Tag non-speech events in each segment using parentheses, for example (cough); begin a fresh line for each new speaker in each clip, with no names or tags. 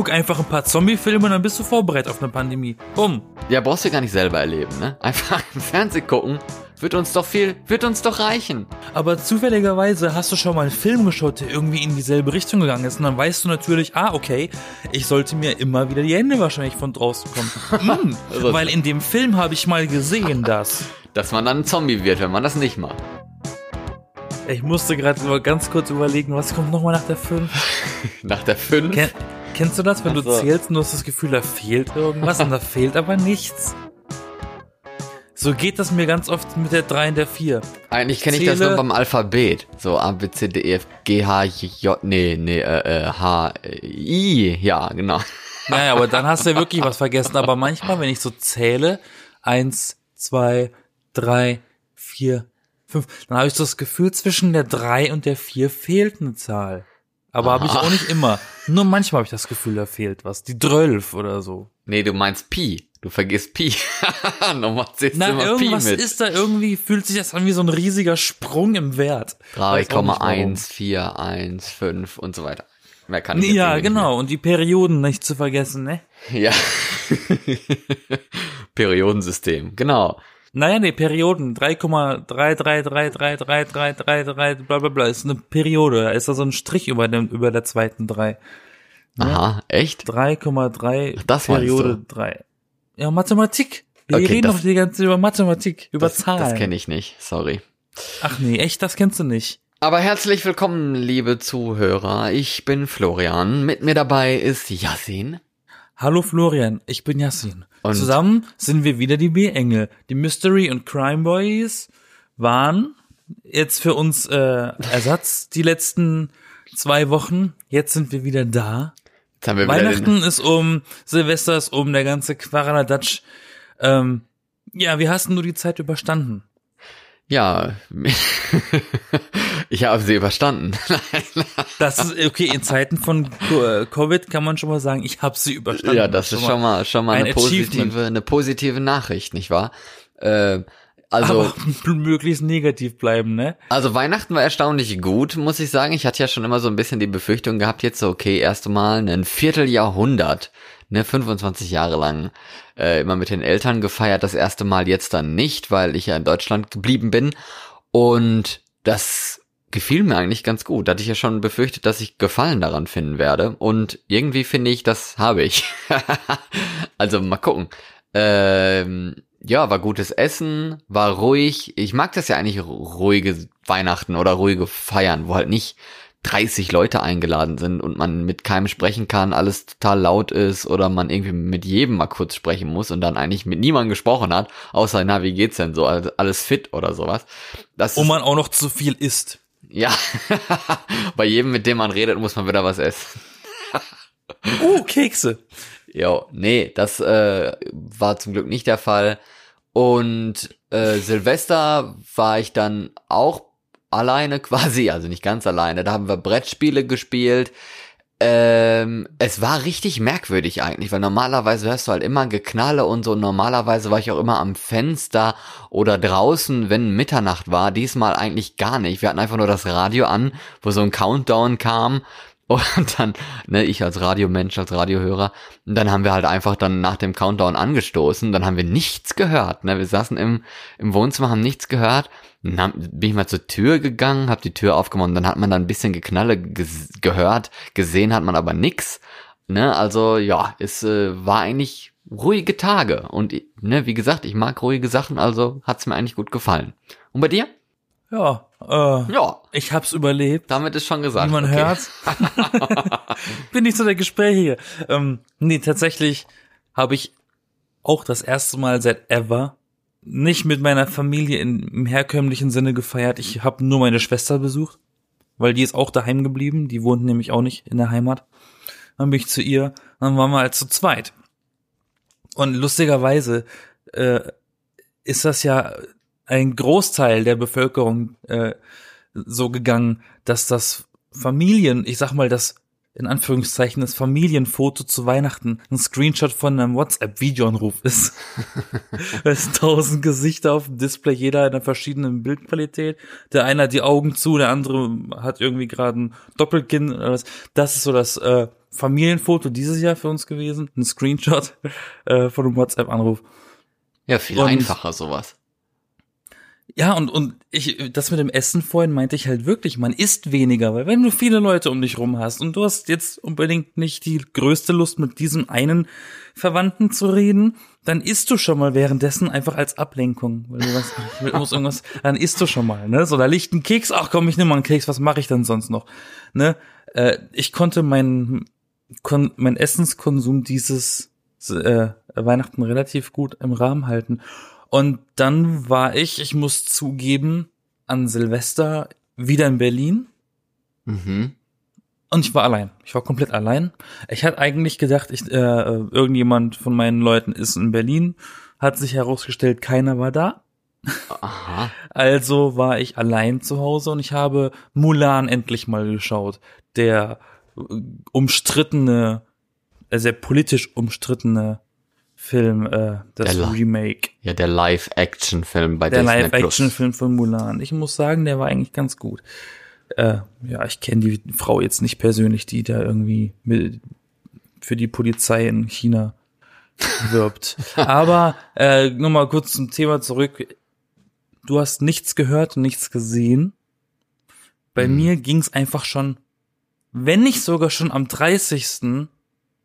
guck einfach ein paar Zombie-Filme und dann bist du vorbereitet auf eine Pandemie. Bumm.
Ja, brauchst du gar nicht selber erleben, ne? (laughs) Einfach im Fernsehen gucken, wird uns doch viel, wird uns doch reichen.
Aber zufälligerweise hast du schon mal einen Film geschaut, der irgendwie in dieselbe Richtung gegangen ist. Und dann weißt du natürlich, ah, okay, ich sollte mir immer wieder die Hände wahrscheinlich von draußen kommen. (laughs) mm, weil in dem Film habe ich mal gesehen, dass. (laughs)
Dass man dann ein Zombie wird, wenn man das nicht macht.
Ich musste gerade mal ganz kurz überlegen, was kommt nochmal nach der 5?
nach der 5?
Ken kennst du das, wenn du zählst und du hast das Gefühl, da fehlt irgendwas und da (laughs) fehlt aber nichts? So geht das mir ganz oft mit der 3 und der 4.
Eigentlich kenne ich das nur beim Alphabet. So A, B, C, D, E, F, G, H, J, nee, nee, äh, äh, H, äh, I, ja, genau.
Naja, aber dann hast du ja (laughs) wirklich was vergessen. Aber manchmal, wenn ich so zähle, eins, zwei, drei, vier, fünf, dann habe ich so das Gefühl, zwischen der drei und der vier fehlt eine Zahl. Aber habe ich auch nicht immer. Nur manchmal habe ich das Gefühl, da fehlt was. Die 12 oder so.
Nee, du meinst Pi. Du vergisst Pi. (laughs) Nochmal zählst
Na,
immer
irgendwas
Pi mit.
ist da irgendwie, fühlt sich das an wie so ein riesiger Sprung im Wert. Weiß auch nicht, warum.
3,141,5 und so weiter. Mehr kann ich
Ja, genau. Und die Perioden nicht zu vergessen, ne?
mehr. Ja. (laughs) Periodensystem, genau.
Naja, nee, Perioden. 3,333333333 bla bla bla. Ist eine Periode. Da ist da so ein Strich über, dem, über der zweiten 3.
Aha, echt?
3,3
Das meinst
Periode
du?
3. Ja, Mathematik. Wir
Okay,
reden doch die ganze Zeit über Mathematik, über
Das,
Zahlen.
das kenne ich nicht, sorry.
Ach nee, echt, das kennst du nicht.
Aber herzlich willkommen, liebe Zuhörer. Ich bin Florian. Mit mir dabei ist Yassin.
Hallo Florian, ich bin Yassin.
Und-
Zusammen sind wir wieder die B-Engel. Die Mystery und Crime Boys waren jetzt für uns äh, Ersatz die letzten zwei Wochen. Jetzt sind wir wieder da.
Jetzt haben wir wieder
Weihnachten
den,
ist um, Silvester ist um, der ganze Quaradatsch. Ähm, ja, wie hast denn du die Zeit überstanden?
Ja, (laughs) ich habe sie überstanden. (laughs)
Das ist, okay, in Zeiten von äh, Covid kann man schon mal sagen, ich habe sie überstanden.
ja, das ist schon mal schon mal
ein
eine positive, eine positive Nachricht, nicht wahr? Äh, also
Aber möglichst negativ bleiben, ne?
Also Weihnachten war erstaunlich gut, muss ich sagen. Ich hatte ja schon immer so ein bisschen die Befürchtung gehabt, jetzt so, okay, erst mal ein Vierteljahrhundert, ne, 25 Jahre lang, äh, immer mit den Eltern gefeiert, das erste Mal jetzt dann nicht, weil ich ja in Deutschland geblieben bin. Und das gefiel mir eigentlich ganz gut. Da hatte ich ja schon befürchtet, dass ich Gefallen daran finden werde. Und irgendwie finde ich, das habe ich. (laughs) also mal gucken. Ähm, ja, war gutes Essen, war ruhig. Ich mag das ja eigentlich ruhige Weihnachten oder ruhige Feiern, wo halt nicht 30 Leute eingeladen sind und man mit keinem sprechen kann, alles total laut ist oder man irgendwie mit jedem mal kurz sprechen muss und dann eigentlich mit niemandem gesprochen hat, außer, na, wie geht's denn so, Also alles fit oder sowas. Das ist,
man auch noch zu viel isst.
Ja, (laughs) bei jedem, mit dem man redet, muss man wieder was essen. (laughs)
Uh, Kekse.
Jo, nee, das äh, war zum Glück nicht der Fall. Und äh, Silvester war ich dann auch alleine (laughs) quasi, also nicht ganz alleine. Da haben wir Brettspiele gespielt. Ähm, es war richtig merkwürdig eigentlich, weil normalerweise hörst du halt immer Geknalle und so. Normalerweise war ich auch immer am Fenster oder draußen, wenn Mitternacht war. Diesmal eigentlich gar nicht. Wir hatten einfach nur das Radio an, wo so ein Countdown kam. Und dann, ne, ich als Radiomensch, als Radiohörer, und dann haben wir halt einfach dann nach dem Countdown angestoßen, dann haben wir nichts gehört, ne, wir saßen im, im Wohnzimmer, haben nichts gehört, dann bin ich mal zur Tür gegangen, hab die Tür aufgemacht, dann hat man dann ein bisschen Geknalle ges gehört, gesehen hat man aber nix, ne, also, ja, es äh, war eigentlich ruhige Tage, und, ne, wie gesagt, ich mag ruhige Sachen, also hat's mir eigentlich gut gefallen. Und bei dir?
Ja, äh,
Ja,
ich hab's überlebt.
damit ist schon gesagt.
Wie man
okay.
hört. (laughs) Bin nicht so der Gespräche hier. Ähm, nee, tatsächlich habe ich auch das erste Mal seit ever nicht mit meiner Familie in, im herkömmlichen Sinne gefeiert. Ich habe nur meine Schwester besucht, weil die ist auch daheim geblieben. Die wohnt nämlich auch nicht in der Heimat. Dann bin ich zu ihr, dann waren wir halt zu zweit. Und lustigerweise äh, ist das ja ein Großteil der Bevölkerung äh, so gegangen, dass das Familien, ich sag mal, das in Anführungszeichen das Familienfoto zu Weihnachten ein Screenshot von einem WhatsApp-Videoanruf ist. (laughs) es sind tausend Gesichter auf dem Display, jeder in einer verschiedenen Bildqualität. Der eine hat die Augen zu, der andere hat irgendwie gerade ein Doppelkinn. Das ist so das äh, Familienfoto dieses Jahr für uns gewesen, ein Screenshot äh, von einem WhatsApp-Anruf.
Ja, viel
Und-
einfacher sowas.
Ja, und, und ich, das mit dem Essen vorhin meinte ich halt wirklich, man isst weniger, weil wenn du viele Leute um dich rum hast und du hast jetzt unbedingt nicht die größte Lust, mit diesem einen Verwandten zu reden, dann isst du schon mal währenddessen einfach als Ablenkung. Weil du weißt, ich muss irgendwas, dann isst du schon mal, ne? So, da liegt ein Keks, ach komm, ich nehme mal einen Keks, was mache ich denn sonst noch? Ne? Äh, ich konnte mein, kon, mein Essenskonsum dieses äh, Weihnachten relativ gut im Rahmen halten. Und dann war ich, ich muss zugeben, an Silvester wieder in Berlin
Mhm.
und ich war allein. Ich war komplett allein. Ich hatte eigentlich gedacht, ich, äh, irgendjemand von meinen Leuten ist in Berlin. Hat sich herausgestellt, keiner war da.
Aha. (laughs)
Also war ich allein zu Hause und ich habe Mulan endlich mal geschaut. Der äh, umstrittene, äh, sehr politisch umstrittene Film, äh, das
Der
Remake.
Ja, der Live-Action-Film bei
Der
Disney Plus.
Live-Action-Film von Mulan. Ich muss sagen, der war eigentlich ganz gut. Äh, ja, ich kenne die Frau jetzt nicht persönlich, die da irgendwie mit, für die Polizei in China wirbt. (laughs) Aber äh, nur mal kurz zum Thema zurück. Du hast nichts gehört und nichts gesehen. Bei
Hm.
mir ging's einfach schon, wenn nicht sogar schon am 30.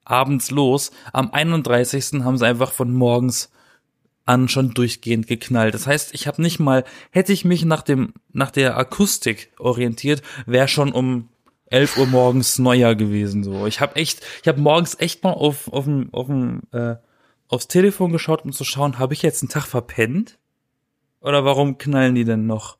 abends los. Am 31. haben sie einfach von morgens an schon durchgehend geknallt. Das heißt, ich habe nicht mal, hätte ich mich nach dem nach der Akustik orientiert, wäre schon um 11 Uhr morgens Neujahr gewesen so. Ich habe echt, ich habe morgens echt mal auf auf dem auf dem äh, aufs Telefon geschaut, um zu schauen, habe ich jetzt einen Tag verpennt? Oder warum knallen die denn noch?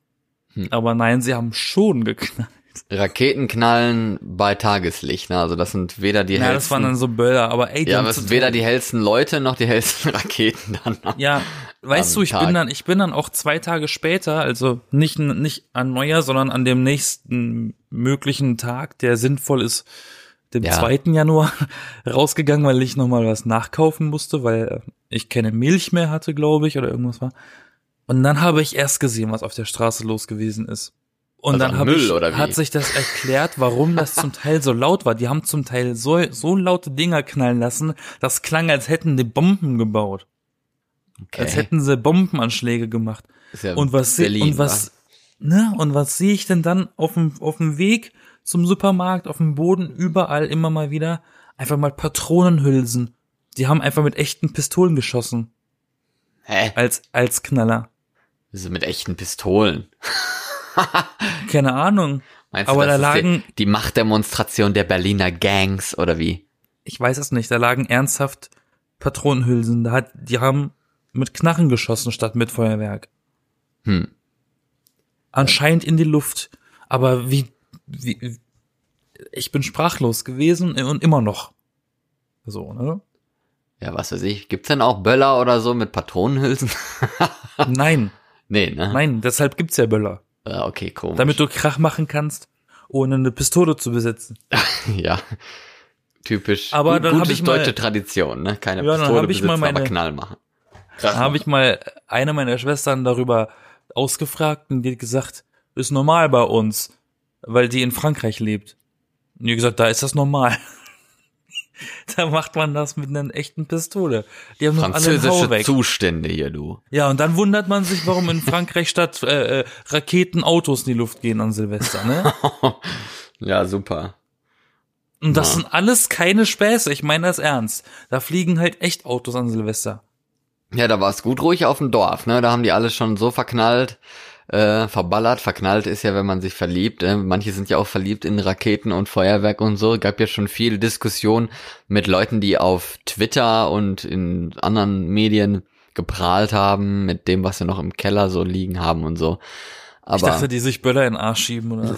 Hm.
Aber nein, sie haben schon geknallt.
Raketen knallen bei Tageslicht, ne? Also das sind weder die
Ja,
hellsten.
das waren dann so Böller, aber ey,
ja, aber es sind weder die hellsten Leute noch die hellsten (laughs) Raketen dann.
Ja, weißt du, ich
Tag.
bin dann, ich bin dann auch zwei Tage später, also nicht, nicht an Neujahr, sondern an dem nächsten möglichen Tag, der sinnvoll ist, dem
Ja.
2. Januar, (laughs) rausgegangen, weil ich nochmal was nachkaufen musste, weil äh, ich keine Milch mehr hatte, glaube ich, oder irgendwas war. Und dann habe ich erst gesehen, was auf der Straße los gewesen ist. Und
Also
dann ich, hat sich das erklärt, warum das zum Teil so laut war. Die haben zum Teil so, so laute Dinger knallen lassen, das klang, als hätten die Bomben gebaut.
Okay.
Als hätten sie Bombenanschläge gemacht.
Ist ja
Und was,
Berlin,
und was, ne, und was sehe ich denn dann auf dem, auf dem Weg zum Supermarkt, auf dem Boden, überall immer mal wieder? Einfach mal Patronenhülsen. Die haben einfach mit echten Pistolen geschossen.
Hä?
Als, als Knaller.
So mit echten Pistolen. (laughs) (laughs)
Keine Ahnung.
Meinst
Aber
du, das
da
ist
lagen-
die, die Machtdemonstration der Berliner Gangs oder wie?
Ich weiß es nicht. Da lagen ernsthaft Patronenhülsen. Da hat, die haben mit Knarren geschossen statt mit Feuerwerk.
Hm.
anscheinend in die Luft. Aber wie, wie, ich bin sprachlos gewesen und immer noch. So, ne?
Ja, was weiß ich. Gibt's denn auch Böller oder so mit Patronenhülsen? (laughs)
Nein,
nee, ne?
nein, deshalb gibt's ja Böller.
Ah, okay, komisch.
Damit du Krach machen kannst, ohne eine Pistole zu besitzen. (laughs)
ja. Typisch.
Aber dann
gute
hab ich mal-
deutsche Tradition, ne? Keine
Ja, dann
Pistole
hab ich
besitzen,
mal
aber
meine-
Knall machen.
Da habe ich mal eine meiner Schwestern darüber ausgefragt und die hat gesagt, ist normal bei uns, weil die in Frankreich lebt. Und die hat gesagt, da ist das normal. (laughs) (laughs) da macht man das mit einer echten Pistole. Die haben
Französische. Zustände hier, du.
Ja, und dann wundert man sich, warum in Frankreich statt äh, äh, Raketen Autos in die Luft gehen an Silvester, ne? (laughs)
ja, super.
Und das
Ja.
sind alles keine Späße, ich meine das ernst. Da fliegen halt echt Autos an Silvester.
Ja, da war es gut ruhig auf dem Dorf, ne? Da haben die alle schon so verknallt, äh, verballert. Verknallt ist ja, wenn man sich verliebt. Äh? Manche sind ja auch verliebt in Raketen und Feuerwerk und so. Gab ja schon viel Diskussion mit Leuten, die auf Twitter und in anderen Medien geprahlt haben mit dem, was sie noch im Keller so liegen haben und so.
Ich
Aber
dachte, die sich Böller in den Arsch schieben oder so.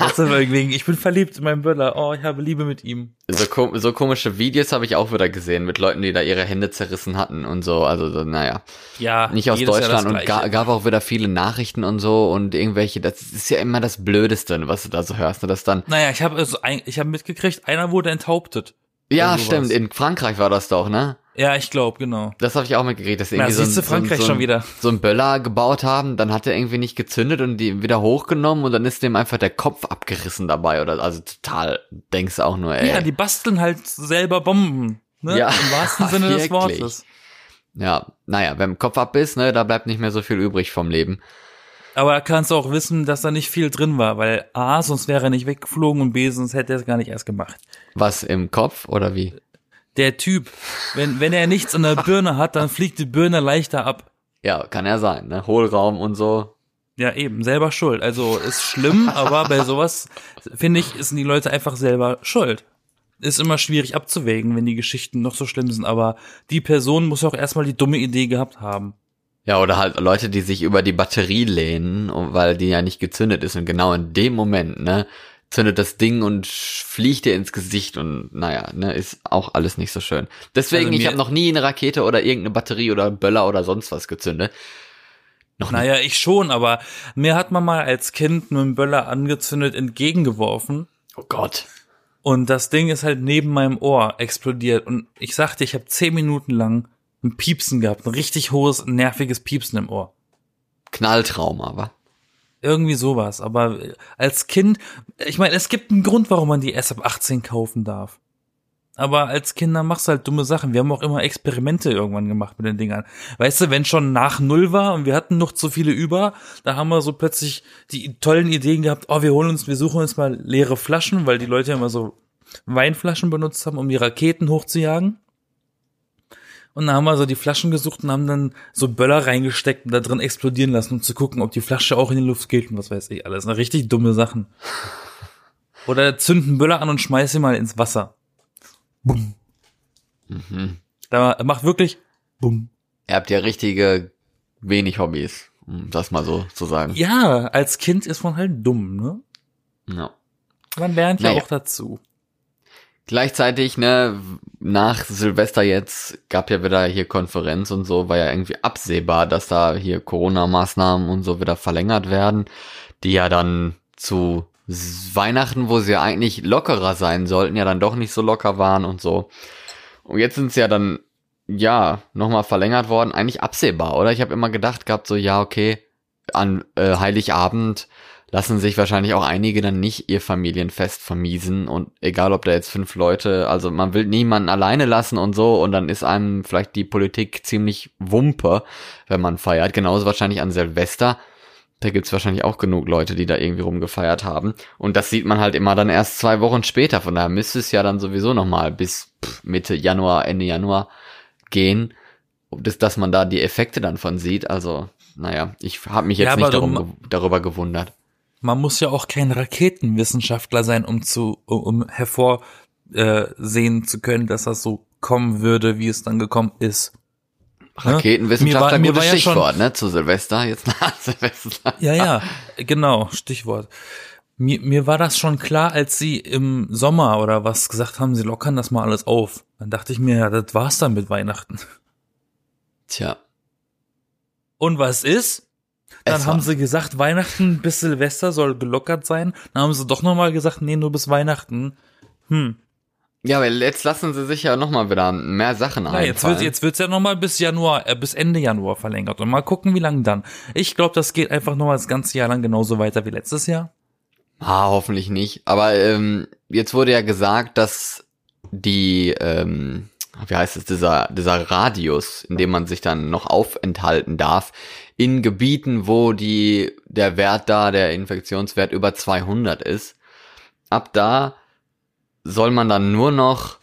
Das wegen, ich bin verliebt in meinen Böller. Oh, ich habe Liebe mit ihm.
so, ko so komische Videos habe ich auch wieder gesehen mit Leuten, die da ihre Hände zerrissen hatten und so. Also, so, naja.
Ja,
nicht aus Deutschland
das
und ga, gab auch wieder viele Nachrichten und so und irgendwelche, das ist ja immer das Blödeste, was du da so hörst, ne, dass dann,
Naja, ich habe also ich habe mitgekriegt, einer wurde enthauptet.
ja, stimmt, in Frankreich war das doch, ne?
Ja, ich glaube, genau.
Das habe ich auch mitgekriegt, dass sie irgendwie
Na,
so, ein,
siehste,
so,
Frankreich
ein,
schon wieder.
so ein Böller gebaut haben, dann hat er irgendwie nicht gezündet und die wieder hochgenommen und dann ist dem einfach der Kopf abgerissen dabei oder also total denkst du auch nur, ey.
Ja, die basteln halt selber Bomben. Ne?
Ja,
Im wahrsten Sinne des. (laughs) Wortes.
Ja, naja, wenn Kopf ab ist, ne, da bleibt nicht mehr so viel übrig vom Leben.
Aber da kannst du auch wissen, dass da nicht viel drin war, weil A, sonst wäre er nicht weggeflogen und B, sonst hätte er es gar nicht erst gemacht.
Was im Kopf oder wie?
Der Typ, wenn, wenn er nichts in der Birne hat, dann fliegt die Birne leichter ab.
Ja, kann ja sein, ne? Hohlraum und so.
Ja, eben, selber schuld. Also ist schlimm, aber bei sowas, finde ich, sind die Leute einfach selber schuld. Ist immer schwierig abzuwägen, wenn die Geschichten noch so schlimm sind, aber die Person muss auch erstmal die dumme Idee gehabt haben.
Ja, oder halt Leute, die sich über die Batterie lehnen, weil die ja nicht gezündet ist und genau in dem Moment, ne, zündet das Ding und fliegt dir ins Gesicht und naja, ne, ist auch alles nicht so schön. Deswegen,
Also
ich habe noch nie eine Rakete oder irgendeine Batterie oder Böller oder sonst was gezündet. Noch
Naja, ich schon, aber mir hat man mal als Kind einen Böller angezündet entgegengeworfen
Oh Gott.
und das Ding ist halt neben meinem Ohr explodiert und ich sagte, ich habe zehn Minuten lang ein Piepsen gehabt, ein richtig hohes, nerviges Piepsen im Ohr.
Knalltrauma, wa?
Irgendwie sowas, aber als Kind, ich meine, es gibt einen Grund, warum man die erst ab 18 kaufen darf. Aber als Kinder machst du halt dumme Sachen. Wir haben auch immer Experimente irgendwann gemacht mit den Dingern. Weißt du, wenn schon nach Null war und wir hatten noch zu viele über, da haben wir so plötzlich die tollen Ideen gehabt, oh, wir holen uns, wir suchen uns mal leere Flaschen, weil die Leute immer so Weinflaschen benutzt haben, um die Raketen hochzujagen. Und dann haben wir so die Flaschen gesucht und haben dann so Böller reingesteckt und da drin explodieren lassen, um zu gucken, ob die Flasche auch in die Luft geht und was weiß ich alles. Na, richtig dumme Sachen. Oder zünden Böller an und schmeiß sie mal ins Wasser. Bumm. Da macht wirklich Bumm.
Ihr habt ja richtige wenig Hobbys, um das mal so zu sagen.
Ja, als Kind ist man halt dumm, ne?
Ja.
Man lernt ja
Naja.
auch dazu.
Gleichzeitig, ne, nach Silvester jetzt gab ja wieder hier Konferenz und so, war ja irgendwie absehbar, dass da hier Corona-Maßnahmen und so wieder verlängert werden, die ja dann zu Weihnachten, wo sie ja eigentlich lockerer sein sollten, ja dann doch nicht so locker waren und so. Und jetzt sind sie ja dann, ja, nochmal verlängert worden, eigentlich absehbar, oder? Ich habe immer gedacht gehabt, so, ja, okay, an äh, Heiligabend lassen sich wahrscheinlich auch einige dann nicht ihr Familienfest vermiesen und egal ob da jetzt fünf Leute, also man will niemanden alleine lassen und so und dann ist einem vielleicht die Politik ziemlich wumpe, wenn man feiert. Genauso wahrscheinlich an Silvester. Da gibt's wahrscheinlich auch genug Leute, die da irgendwie rumgefeiert haben. Und das sieht man halt immer dann erst zwei Wochen später. Von daher müsste es ja dann sowieso nochmal bis Mitte Januar, Ende Januar gehen, bis dass man da die Effekte dann von sieht. Also, naja, ich habe mich jetzt
Ja,
nicht darum, darüber gewundert.
Man muss ja auch kein Raketenwissenschaftler sein, um zu, um hervorsehen äh, zu können, dass das so kommen würde, wie es dann gekommen ist. Ne?
Raketenwissenschaftler,
Mir war- mir war ja schon-
Stichwort, ne? Zu Silvester, jetzt nach (laughs) Silvester.
Ja, ja, genau, Stichwort. Mir, mir war das schon klar, als sie im Sommer oder was gesagt haben, sie lockern das mal alles auf. Dann dachte ich mir, ja, das war's dann mit Weihnachten.
Tja.
Und was ist? Dann
Es
haben
war-
sie gesagt, Weihnachten bis Silvester soll gelockert sein. Dann haben sie doch nochmal gesagt, nee, nur bis Weihnachten. Hm.
Ja, aber jetzt lassen sie sich ja nochmal wieder mehr Sachen
Ja,
einfallen.
jetzt wird jetzt wird's ja nochmal bis Januar, äh, bis Ende Januar verlängert. Und mal gucken, wie lange dann. Ich glaube, das geht einfach nochmal das ganze Jahr lang genauso weiter wie letztes Jahr.
Ah, hoffentlich nicht. Aber ähm, jetzt wurde ja gesagt, dass die, ähm, wie heißt es, dieser, dieser Radius, in dem man sich dann noch aufenthalten darf, in Gebieten, wo die, der Wert da, der Infektionswert über 200 ist, ab da soll man dann nur noch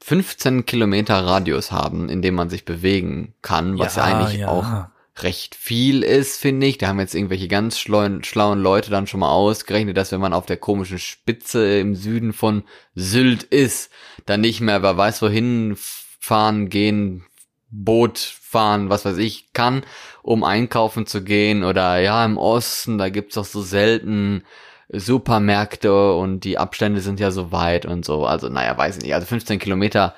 15 Kilometer Radius haben, in dem man sich bewegen kann, was ja, eigentlich auch recht viel ist, finde ich. Da haben jetzt irgendwelche ganz schlauen, schlauen Leute dann schon mal ausgerechnet, dass wenn man auf der komischen Spitze im Süden von Sylt ist, dann nicht mehr, wer weiß wohin fahren, gehen, Boot fahren, was weiß ich, kann, um einkaufen zu gehen. Oder ja, im Osten, da gibt's doch so selten Supermärkte und die Abstände sind ja so weit und so. Also, naja, weiß ich nicht. Also 15 Kilometer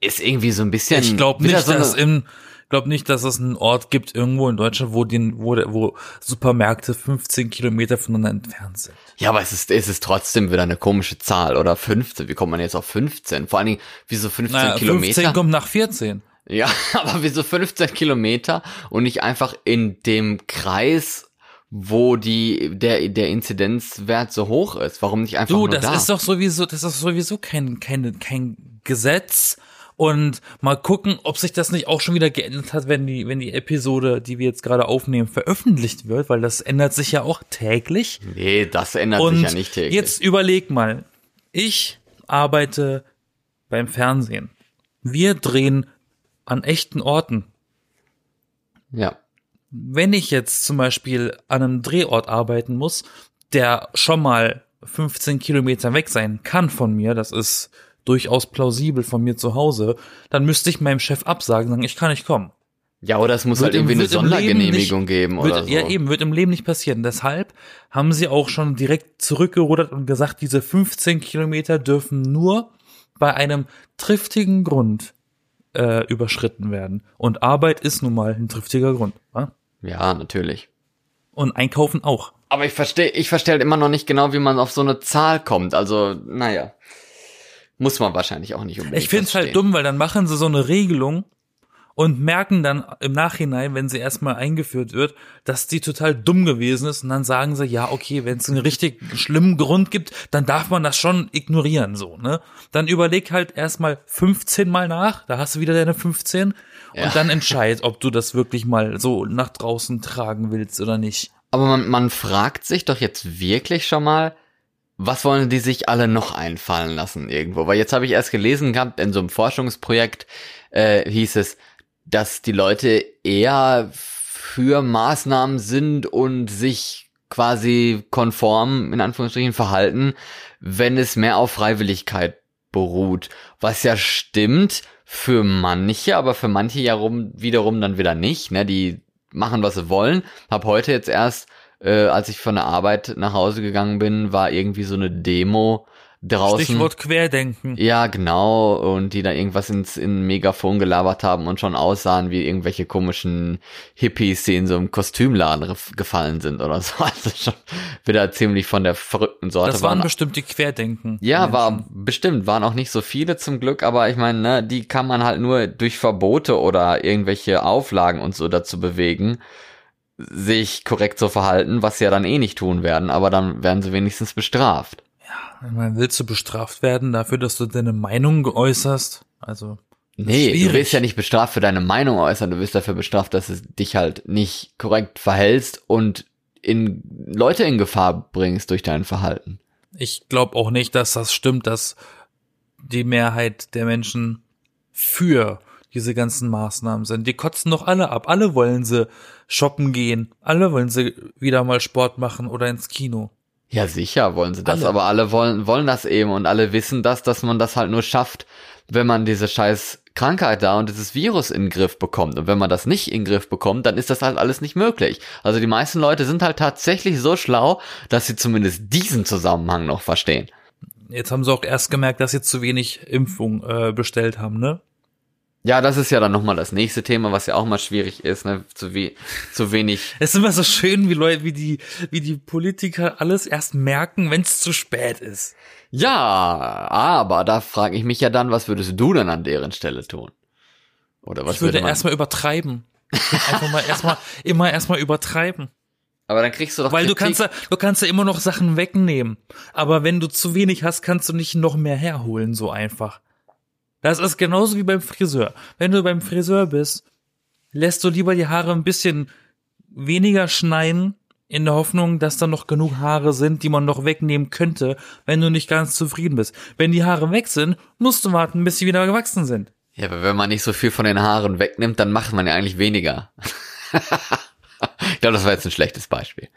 ist irgendwie so ein bisschen.
Ich glaube nicht,
so
dass im glaube nicht, dass es einen Ort gibt irgendwo in Deutschland, wo den, wo, wo Supermärkte 15 Kilometer voneinander entfernt sind.
Ja, aber es ist, es ist trotzdem wieder eine komische Zahl. Oder 15. Wie kommt man jetzt auf 15? Vor allen Dingen, wieso 15
Naja,
Kilometer?
15 kommt nach 14.
Ja, (laughs) aber wieso 15 Kilometer und nicht einfach in dem Kreis, wo die, der, der Inzidenzwert so hoch ist? Warum nicht einfach
Du,
nur
das
da?
ist doch sowieso, das ist sowieso kein, kein, kein Gesetz. Und mal gucken, ob sich das nicht auch schon wieder geändert hat, wenn die, wenn die Episode, die wir jetzt gerade aufnehmen, veröffentlicht wird, weil das ändert sich ja auch täglich.
nee, das ändert
Und
sich ja nicht täglich.
jetzt überleg mal, ich arbeite beim Fernsehen. Wir drehen an echten Orten.
ja.
Wenn ich jetzt zum Beispiel an einem Drehort arbeiten muss, der schon mal 15 Kilometer weg sein kann von mir, das ist durchaus plausibel von mir zu Hause, dann müsste ich meinem Chef absagen, sagen, ich kann nicht kommen.
Ja, oder es muss
Wird
halt irgendwie eine
im
Sondergenehmigung
nicht-
geben
Wird,
oder so.
Ja, eben, wird im Leben nicht passieren. Deshalb haben sie auch schon direkt zurückgerudert und gesagt, diese 15 Kilometer dürfen nur bei einem triftigen Grund äh, überschritten werden. Und Arbeit ist nun mal ein triftiger Grund. Ja?
Ja, natürlich.
Und Einkaufen auch.
Aber ich verstehe, ich verstehe halt immer noch nicht genau, wie man auf so eine Zahl kommt. Also, naja. Muss man wahrscheinlich auch nicht unbedingt
Ich find's halt
verstehen.
dumm, weil dann machen sie so eine Regelung und merken dann im Nachhinein, wenn sie erstmal eingeführt wird, dass die total dumm gewesen ist und dann sagen sie, ja, okay, wenn es einen richtig schlimmen Grund gibt, dann darf man das schon ignorieren, so, ne? Dann überleg halt erstmal 15 mal nach, da hast du wieder deine 15
Ja.
und dann (laughs) entscheid, ob du das wirklich mal so nach draußen tragen willst oder nicht.
Aber man, man fragt sich doch jetzt wirklich schon mal, was wollen die sich alle noch einfallen lassen irgendwo? Weil jetzt habe ich erst gelesen gehabt, in so einem Forschungsprojekt äh, hieß es, dass die Leute eher für Maßnahmen sind und sich quasi konform in Anführungsstrichen verhalten, wenn es mehr auf Freiwilligkeit beruht. Was ja stimmt für manche, aber für manche ja rum, wiederum dann wieder nicht. Ne? Die machen, was sie wollen. Hab heute jetzt erst, äh, als ich von der Arbeit nach Hause gegangen bin, war irgendwie so eine Demo draußen.
Stichwort Querdenken.
Ja, genau. Und die da irgendwas ins in Megafon gelabert haben und schon aussahen wie irgendwelche komischen Hippies, die in so einem Kostümladen gefallen sind oder so. (laughs) Also schon wieder ziemlich von der verrückten Sorte.
Das waren bestimmt die Querdenken.
ja, war bestimmt, waren auch nicht so viele zum Glück, aber ich meine, ne, die kann man halt nur durch Verbote oder irgendwelche Auflagen und so dazu bewegen, sich korrekt zu verhalten, was sie ja dann eh nicht tun werden, aber dann werden sie wenigstens bestraft.
Ich meine, willst du bestraft werden dafür, dass du deine Meinung geäußerst? Also.
Nee, du
schwierig.
wirst ja nicht bestraft für deine Meinung äußern, du wirst dafür bestraft, dass du dich halt nicht korrekt verhältst und in Leute in Gefahr bringst durch dein Verhalten.
Ich glaube auch nicht, dass das stimmt, dass die Mehrheit der Menschen für diese ganzen Maßnahmen sind. Die kotzen doch alle ab. Alle wollen sie shoppen gehen. Alle wollen sie wieder mal Sport machen oder ins Kino.
Ja, sicher wollen sie das,
Alle.
aber alle wollen, wollen das eben und alle wissen das, dass man das halt nur schafft, wenn man diese scheiß Krankheit da und dieses Virus in den Griff bekommt. Und wenn man das nicht in den Griff bekommt, dann ist das halt alles nicht möglich. Also die meisten Leute sind halt tatsächlich so schlau, dass sie zumindest diesen Zusammenhang noch verstehen.
Jetzt haben sie auch erst gemerkt, dass sie zu wenig Impfung äh, bestellt haben, ne?
Ja, das ist ja dann nochmal das nächste Thema, was ja auch mal schwierig ist, ne? Zu, we zu wenig. (laughs)
Es ist immer so schön, wie Leute, wie die, wie die Politiker alles erst merken, wenn es zu spät ist.
Ja, aber da frage ich mich ja dann, was würdest du denn an deren Stelle tun? Oder was
ich würde
man-
erstmal übertreiben. Würde Einfach mal erstmal, (laughs) immer erstmal übertreiben.
Aber dann kriegst du doch
Weil du
Kritik.
kannst, ja, du kannst ja immer noch Sachen wegnehmen. Aber wenn du zu wenig hast, kannst du nicht noch mehr herholen, so einfach. Das ist genauso wie beim Friseur. Wenn du beim Friseur bist, lässt du lieber die Haare ein bisschen weniger schneiden, in der Hoffnung, dass da noch genug Haare sind, die man noch wegnehmen könnte, wenn du nicht ganz zufrieden bist. Wenn die Haare weg sind, musst du warten, bis sie wieder gewachsen sind.
Ja, aber wenn man nicht so viel von den Haaren wegnimmt, dann macht man ja eigentlich weniger. (laughs) ich glaube, das war jetzt ein schlechtes Beispiel.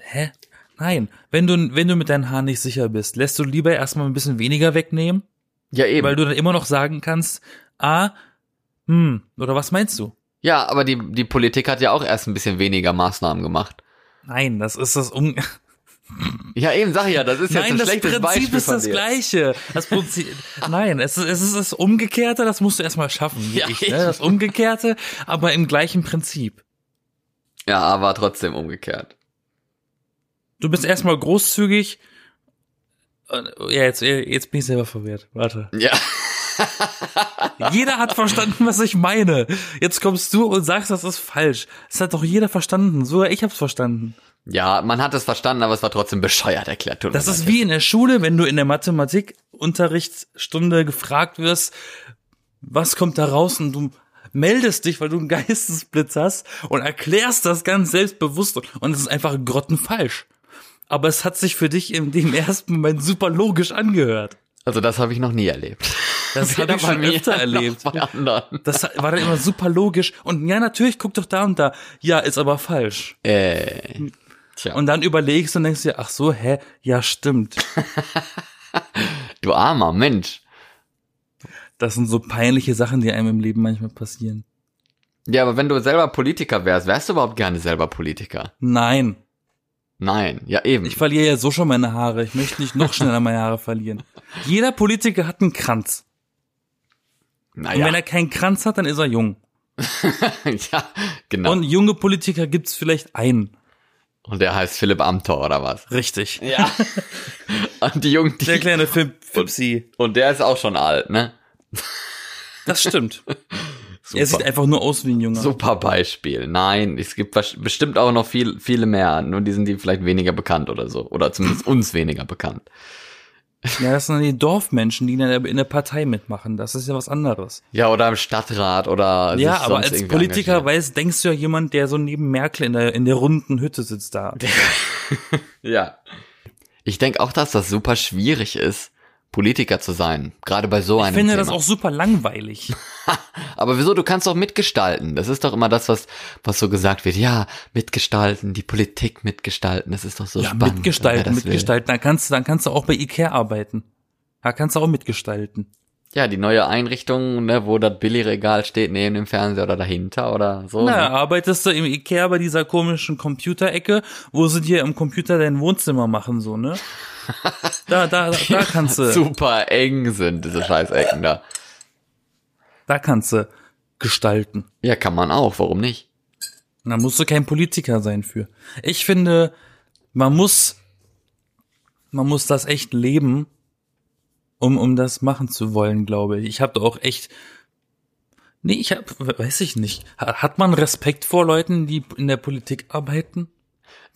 Hä? Nein. Wenn du, wenn du mit deinen Haaren nicht sicher bist, lässt du lieber erstmal ein bisschen weniger wegnehmen,
Ja, eben.
weil du dann immer noch sagen kannst, ah, hm, oder was meinst du?
ja, aber die, die Politik hat ja auch erst ein bisschen weniger Maßnahmen gemacht.
Nein, das ist das um
Ja, eben sag ich ja, das ist jetzt
Nein,
ein
das
schlechtes
Prinzip
Beispiel
ist
von
das
dir.
gleiche. Das Prinzip, (laughs) nein, es ist, es ist das Umgekehrte, das musst du erstmal schaffen,
Ja,
ich, ne? Das Umgekehrte, aber im gleichen Prinzip.
Ja, aber trotzdem umgekehrt.
Du bist erstmal großzügig. Ja, jetzt, jetzt bin ich selber verwirrt. Warte.
Ja. (laughs)
Jeder hat verstanden, was ich meine. Jetzt kommst du und sagst, das ist falsch. Das hat doch jeder verstanden. Sogar ich hab's verstanden.
Ja, man hat es verstanden, aber es war trotzdem bescheuert erklärt.
Das ist wie in der Schule, wenn du in der Mathematikunterrichtsstunde gefragt wirst, was kommt da raus und du meldest dich, weil du einen Geistesblitz hast und erklärst das ganz selbstbewusst und es ist einfach grottenfalsch. Aber es hat sich für dich in dem (laughs) ersten Moment super logisch angehört.
Also das habe ich noch nie erlebt.
Das (laughs) habe ich schon öfter erlebt.
Bei anderen.
Das war dann immer super logisch. Und ja, natürlich, guck doch da und da. Ja, ist aber falsch.
Äh, tja,
Und dann überlegst du und denkst dir, ach so, hä? Ja, stimmt. (laughs)
du armer Mensch.
Das sind so peinliche Sachen, die einem im Leben manchmal passieren.
Ja, aber wenn du selber Politiker wärst, wärst du überhaupt gerne selber Politiker?
Nein.
Nein, ja eben.
Ich verliere ja so schon meine Haare. Ich möchte nicht noch schneller meine Haare verlieren. Jeder Politiker hat einen Kranz. Und
naja,
wenn er keinen Kranz hat, dann ist er jung. (laughs)
ja, genau.
Und
Und,
junge Politiker gibt's vielleicht einen.
der heißt Philipp Amthor oder was?
Richtig.
Ja. (laughs) Und die Jungen, die,
Der kleine Fip Fipsi.
und der ist auch schon alt, ne?
Das stimmt. (laughs) Er sieht einfach nur aus wie ein Junge.
Super Beispiel. Nein, es gibt bestimmt auch noch viel, viele mehr, nur die sind die vielleicht weniger bekannt oder so. Oder zumindest uns weniger bekannt.
Ja, das sind dann die Dorfmenschen, die der, in der Partei mitmachen. Das ist ja was anderes.
Ja, oder im Stadtrat oder
Ja, aber als Politiker
engagieren.
weiß, denkst du ja jemand, der so neben Merkel in der, in der runden Hütte sitzt da. (laughs)
Ja. Ich denke auch, dass das super schwierig ist, Politiker zu sein. Gerade bei so
Ich
einem
finde
Thema.
das auch super langweilig. (laughs)
Aber wieso? Du kannst doch mitgestalten. Das ist doch immer das, was, was so gesagt wird. Ja, mitgestalten, die Politik mitgestalten. Das ist doch so
Ja,
spannend.
mitgestalten,
will.
mitgestalten. Dann kannst du, dann kannst du auch bei Ikea arbeiten. Da kannst du auch mitgestalten.
Ja, die neue Einrichtung, ne, wo das Billigregal steht neben dem Fernseher oder dahinter oder so.
Na,
ne?
arbeitest du im Ikea bei dieser komischen Computerecke, wo sie dir im Computer dein Wohnzimmer machen, so, ne? Da, da, da, da kannst du,
Super eng sind diese scheiß Ecken da.
da kannst du gestalten.
Ja, kann man auch. Warum nicht?
Da musst du kein Politiker sein für. Ich finde, man muss, man muss das echt leben, um, um das machen zu wollen, glaube ich. Ich habe auch echt, nee, ich hab, weiß ich nicht. Ha- Hat man Respekt vor Leuten, die in der Politik arbeiten?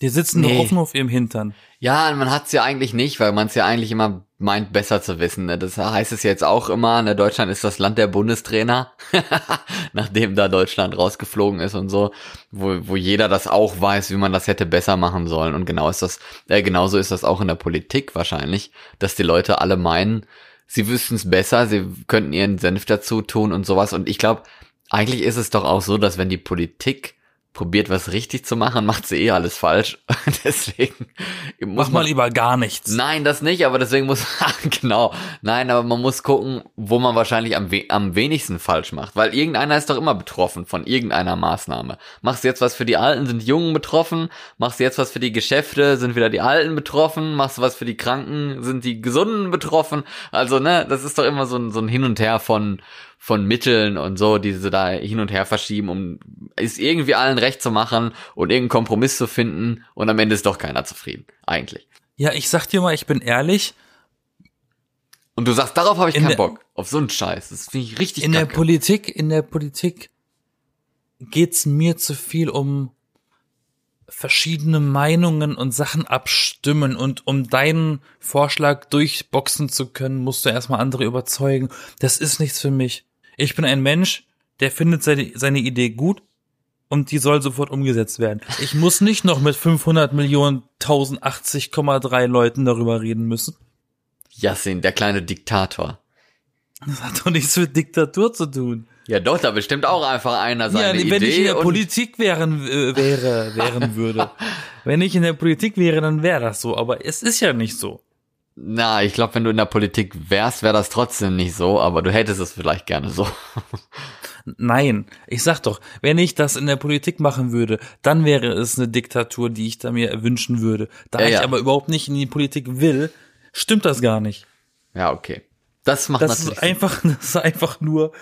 Die sitzen
Nee.
nur offen auf ihrem Hintern.
Ja, man hat's ja eigentlich nicht, weil man es ja eigentlich immer meint, besser zu wissen. Ne? Das heißt es jetzt auch immer, ne? Deutschland ist das Land der Bundestrainer, (laughs) nachdem da Deutschland rausgeflogen ist und so, wo, wo jeder das auch weiß, wie man das hätte besser machen sollen. Und genau ist das, äh, genauso ist das auch in der Politik wahrscheinlich, dass die Leute alle meinen, sie wüssten es besser, sie könnten ihren Senf dazu tun und sowas. Und ich glaube, eigentlich ist es doch auch so, dass wenn die Politik probiert, was richtig zu machen, macht sie eh alles falsch. (laughs) Deswegen muss
Mach mal
man
lieber gar nichts.
Nein, das nicht, aber deswegen muss (laughs) genau. Nein, aber man muss gucken, wo man wahrscheinlich am, we am wenigsten falsch macht, weil irgendeiner ist doch immer betroffen von irgendeiner Maßnahme. Machst du jetzt was für die Alten, sind die Jungen betroffen. Machst du jetzt was für die Geschäfte, sind wieder die Alten betroffen. Machst du was für die Kranken, sind die Gesunden betroffen. Also, ne, das ist doch immer so ein, so ein Hin und Her von von Mitteln und so, die sie da hin und her verschieben, um es irgendwie allen recht zu machen und irgendeinen Kompromiss zu finden und am Ende ist doch keiner zufrieden. Eigentlich.
Ja, ich sag dir mal, ich bin ehrlich,
Und du sagst, darauf habe ich
In
keinen
der-
Bock. Auf so einen Scheiß. Das finde ich richtig
in der
kacke.
Politik, in der Politik geht's mir zu viel um verschiedene Meinungen und Sachen abstimmen und um deinen Vorschlag durchboxen zu können, musst du erstmal andere überzeugen. Das ist nichts für mich. Ich bin ein Mensch, der findet seine, seine Idee gut und die soll sofort umgesetzt werden. Ich muss nicht noch mit 500 Millionen 1080,3 Leuten darüber reden müssen.
Yassin, der kleine Diktator.
Das hat doch nichts mit Diktatur zu tun.
Ja doch, da bestimmt auch einfach einer seine
ja, wenn
Idee
ich in der Politik wären, äh, wäre, (laughs) wären würde. wenn ich in der Politik wäre, dann wäre das so. Aber es ist ja nicht so.
na, ich glaube, wenn du in der Politik wärst, wäre das trotzdem nicht so, aber du hättest es vielleicht gerne so. (laughs)
Nein, ich sag doch, wenn ich das in der Politik machen würde, dann wäre es eine Diktatur, die ich da mir wünschen würde. Da
Ja,
ich
ja.
aber überhaupt nicht in die Politik will, stimmt das gar nicht.
Ja, okay. Das macht
Das
natürlich
ist
Sinn.
einfach, (laughs) das ist einfach nur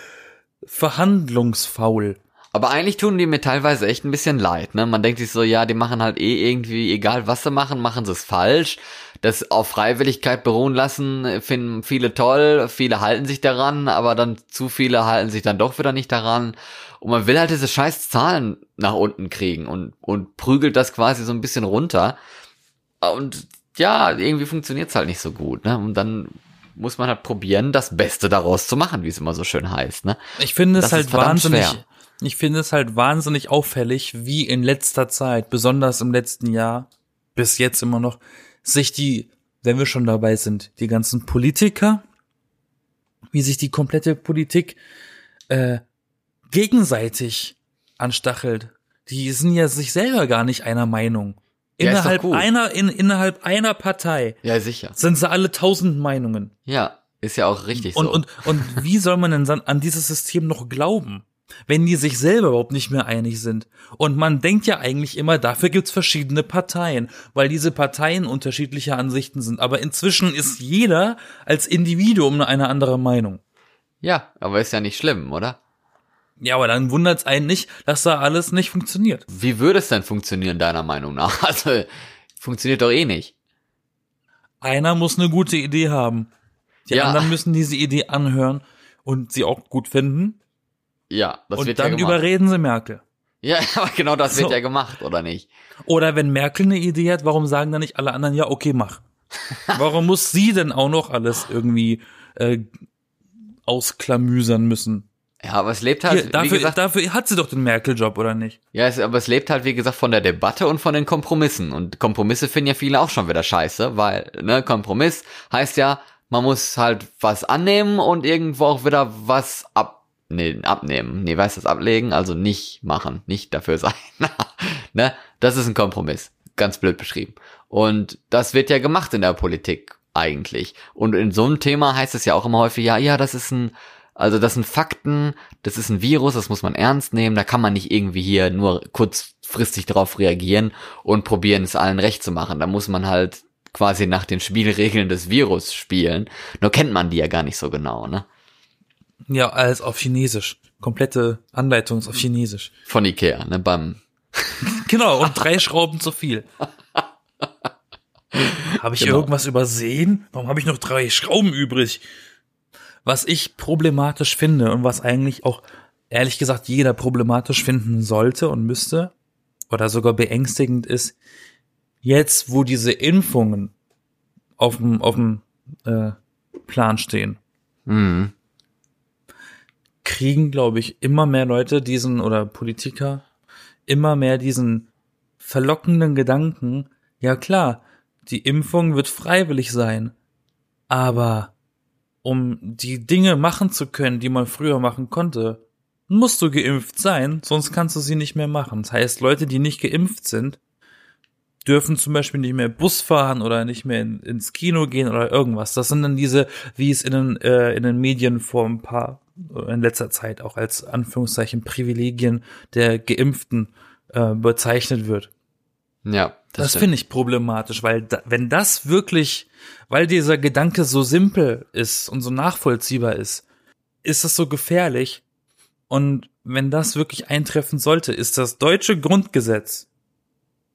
verhandlungsfaul.
Aber eigentlich tun die mir teilweise echt ein bisschen leid, ne? Man denkt sich so, ja, die machen halt eh irgendwie, egal was sie machen, machen sie es falsch. Das auf Freiwilligkeit beruhen lassen, äh, finden viele toll, viele halten sich daran, aber dann zu viele halten sich dann doch wieder nicht daran. Und man will halt diese scheiß Zahlen nach unten kriegen und, und prügelt das quasi so ein bisschen runter. Und ja, irgendwie funktioniert's halt nicht so gut, ne? Und dann muss man halt probieren, das Beste daraus zu machen, wie es immer so schön heißt, ne?
Ich finde es
Das
halt wahnsinnig,
schwer.
ich finde es halt wahnsinnig auffällig, wie in letzter Zeit, besonders im letzten Jahr, bis jetzt immer noch, sich die, wenn wir schon dabei sind, die ganzen Politiker, wie sich die komplette Politik äh, gegenseitig anstachelt. Die sind ja sich selber gar nicht einer Meinung.
Ja,
Innerhalb
gut.
einer, in, innerhalb einer Partei
Ja, sicher.
sind sie alle tausend Meinungen.
Ja, ist ja auch richtig
Und,
so.
und, und wie soll man denn dann an dieses System noch glauben, wenn die sich selber überhaupt nicht mehr einig sind? Und man denkt ja eigentlich immer, dafür gibt's verschiedene Parteien, weil diese Parteien unterschiedlicher Ansichten sind. Aber inzwischen ist jeder als Individuum eine andere Meinung.
ja, aber ist ja nicht schlimm, oder?
Ja, aber dann wundert's einen nicht, dass da alles nicht funktioniert.
Wie würde es denn funktionieren, deiner Meinung nach? (laughs) Also, funktioniert doch eh nicht.
Einer muss eine gute Idee haben. Die
Ja.
anderen müssen diese Idee anhören und sie auch gut finden.
Ja, das
und
wird
dann
ja gemacht.
überreden sie Merkel. (laughs)
Ja, aber genau das wird
So.
ja gemacht, oder nicht?
Oder wenn Merkel eine Idee hat, warum sagen dann nicht alle anderen, ja, okay, mach. (laughs) warum muss sie denn auch noch alles irgendwie äh, ausklamüsern müssen?
Ja, aber es lebt halt,
Hier,
wie
dafür,
gesagt,
dafür hat sie doch den Merkel-Job, oder nicht?
ja, es, aber es lebt halt, wie gesagt, von der Debatte und von den Kompromissen. Und Kompromisse finden ja viele auch schon wieder scheiße, weil, ne, Kompromiss heißt ja, man muss halt was annehmen und irgendwo auch wieder was ab, nee, abnehmen. Nee, weißt du, das ablegen, also nicht machen, nicht dafür (laughs) sein. ne, das ist ein Kompromiss. Ganz blöd beschrieben. Und das wird ja gemacht in der Politik eigentlich. Und in so einem Thema heißt es ja auch immer häufig, ja, ja, das ist ein, also das sind Fakten, das ist ein Virus, das muss man ernst nehmen, da kann man nicht irgendwie hier nur kurzfristig darauf reagieren und probieren, es allen recht zu machen. Da muss man halt quasi nach den Spielregeln des Virus spielen. Nur kennt man die ja gar nicht so genau, ne?
Ja, alles auf Chinesisch. Komplette Anleitung ist auf Chinesisch.
Von Ikea, ne? Beim (laughs)
Genau, und drei Schrauben zu viel. (laughs) Habe ich
Genau.
irgendwas übersehen? Warum habe ich noch drei Schrauben übrig? Was ich problematisch finde und was eigentlich auch ehrlich gesagt jeder problematisch finden sollte und müsste oder sogar beängstigend ist, jetzt wo diese Impfungen auf dem, auf dem äh, Plan stehen,
mhm.
kriegen, glaube ich, immer mehr Leute diesen oder Politiker immer mehr diesen verlockenden Gedanken, ja klar, die Impfung wird freiwillig sein, aber um die Dinge machen zu können, die man früher machen konnte, musst du geimpft sein, sonst kannst du sie nicht mehr machen. Das heißt, Leute, die nicht geimpft sind, dürfen zum Beispiel nicht mehr Bus fahren oder nicht mehr in, ins Kino gehen oder irgendwas. Das sind dann diese, wie es in den, äh, in den Medien vor ein paar, äh, in letzter Zeit auch als Anführungszeichen Privilegien der Geimpften äh, bezeichnet wird.
Ja,
Das,
stimmt.
finde ich problematisch, weil da, wenn das wirklich, weil dieser Gedanke so simpel ist und so nachvollziehbar ist, ist das so gefährlich. Und wenn das wirklich eintreffen sollte, ist das deutsche Grundgesetz,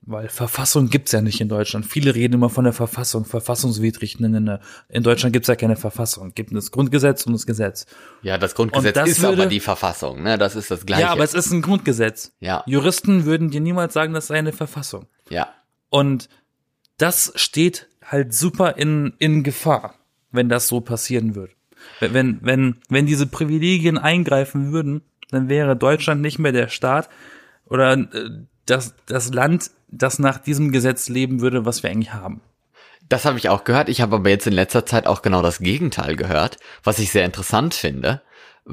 weil Verfassung gibt's ja nicht in Deutschland. Viele reden immer von der Verfassung, verfassungswidrig. Ne, ne, ne. In Deutschland gibt's ja keine Verfassung. Es gibt das Grundgesetz und das Gesetz.
Ja, das Grundgesetz
Und das
ist
würde-
aber die Verfassung, ne? Das ist das Gleiche.
Ja, aber es ist ein Grundgesetz.
ja,
Juristen würden dir niemals sagen, das sei eine Verfassung.
Ja.
Und das steht halt super in, in Gefahr, wenn das so passieren wird. Wenn, wenn, wenn, wenn diese Privilegien eingreifen würden, dann wäre Deutschland nicht mehr der Staat oder äh, das, das Land, das nach diesem Gesetz leben würde, was wir eigentlich haben.
Das habe ich auch gehört. Ich habe aber jetzt in letzter Zeit auch genau das Gegenteil gehört, was ich sehr interessant finde,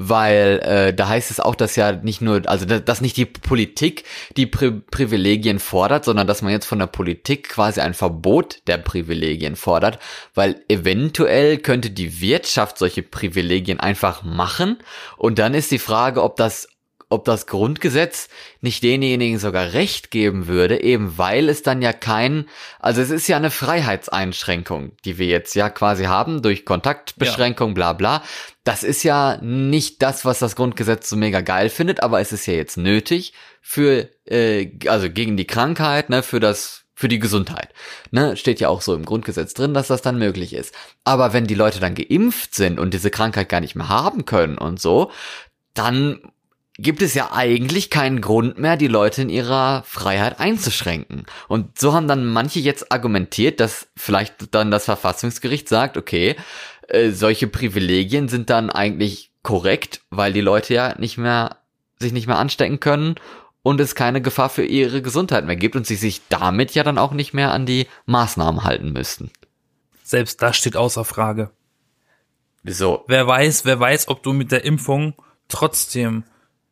weil äh, da heißt es auch, dass ja nicht nur, also dass nicht die Politik die Pri Privilegien fordert, sondern dass man jetzt von der Politik quasi ein Verbot der Privilegien fordert, weil eventuell könnte die Wirtschaft solche Privilegien einfach machen. Und dann ist die Frage, ob das ob das Grundgesetz nicht denjenigen sogar Recht geben würde, eben weil es dann ja kein, also es ist ja eine Freiheitseinschränkung, die wir jetzt ja quasi haben durch Kontaktbeschränkung, ja. bla bla. Das ist ja nicht das, was das Grundgesetz so mega geil findet, aber es ist ja jetzt nötig für, äh, also gegen die Krankheit, ne, für das für die Gesundheit. Ne, steht ja auch so im Grundgesetz drin, dass das dann möglich ist. Aber wenn die Leute dann geimpft sind und diese Krankheit gar nicht mehr haben können und so, dann gibt es ja eigentlich keinen Grund mehr, die Leute in ihrer Freiheit einzuschränken. Und so haben dann manche jetzt argumentiert, dass vielleicht dann das Verfassungsgericht sagt, okay, äh, solche Privilegien sind dann eigentlich korrekt, weil die Leute ja nicht mehr, sich nicht mehr anstecken können und es keine Gefahr für ihre Gesundheit mehr gibt und sie sich damit ja dann auch nicht mehr an die Maßnahmen halten müssten.
Selbst das steht außer Frage.
Wieso?
Wer weiß, wer weiß, ob du mit der Impfung trotzdem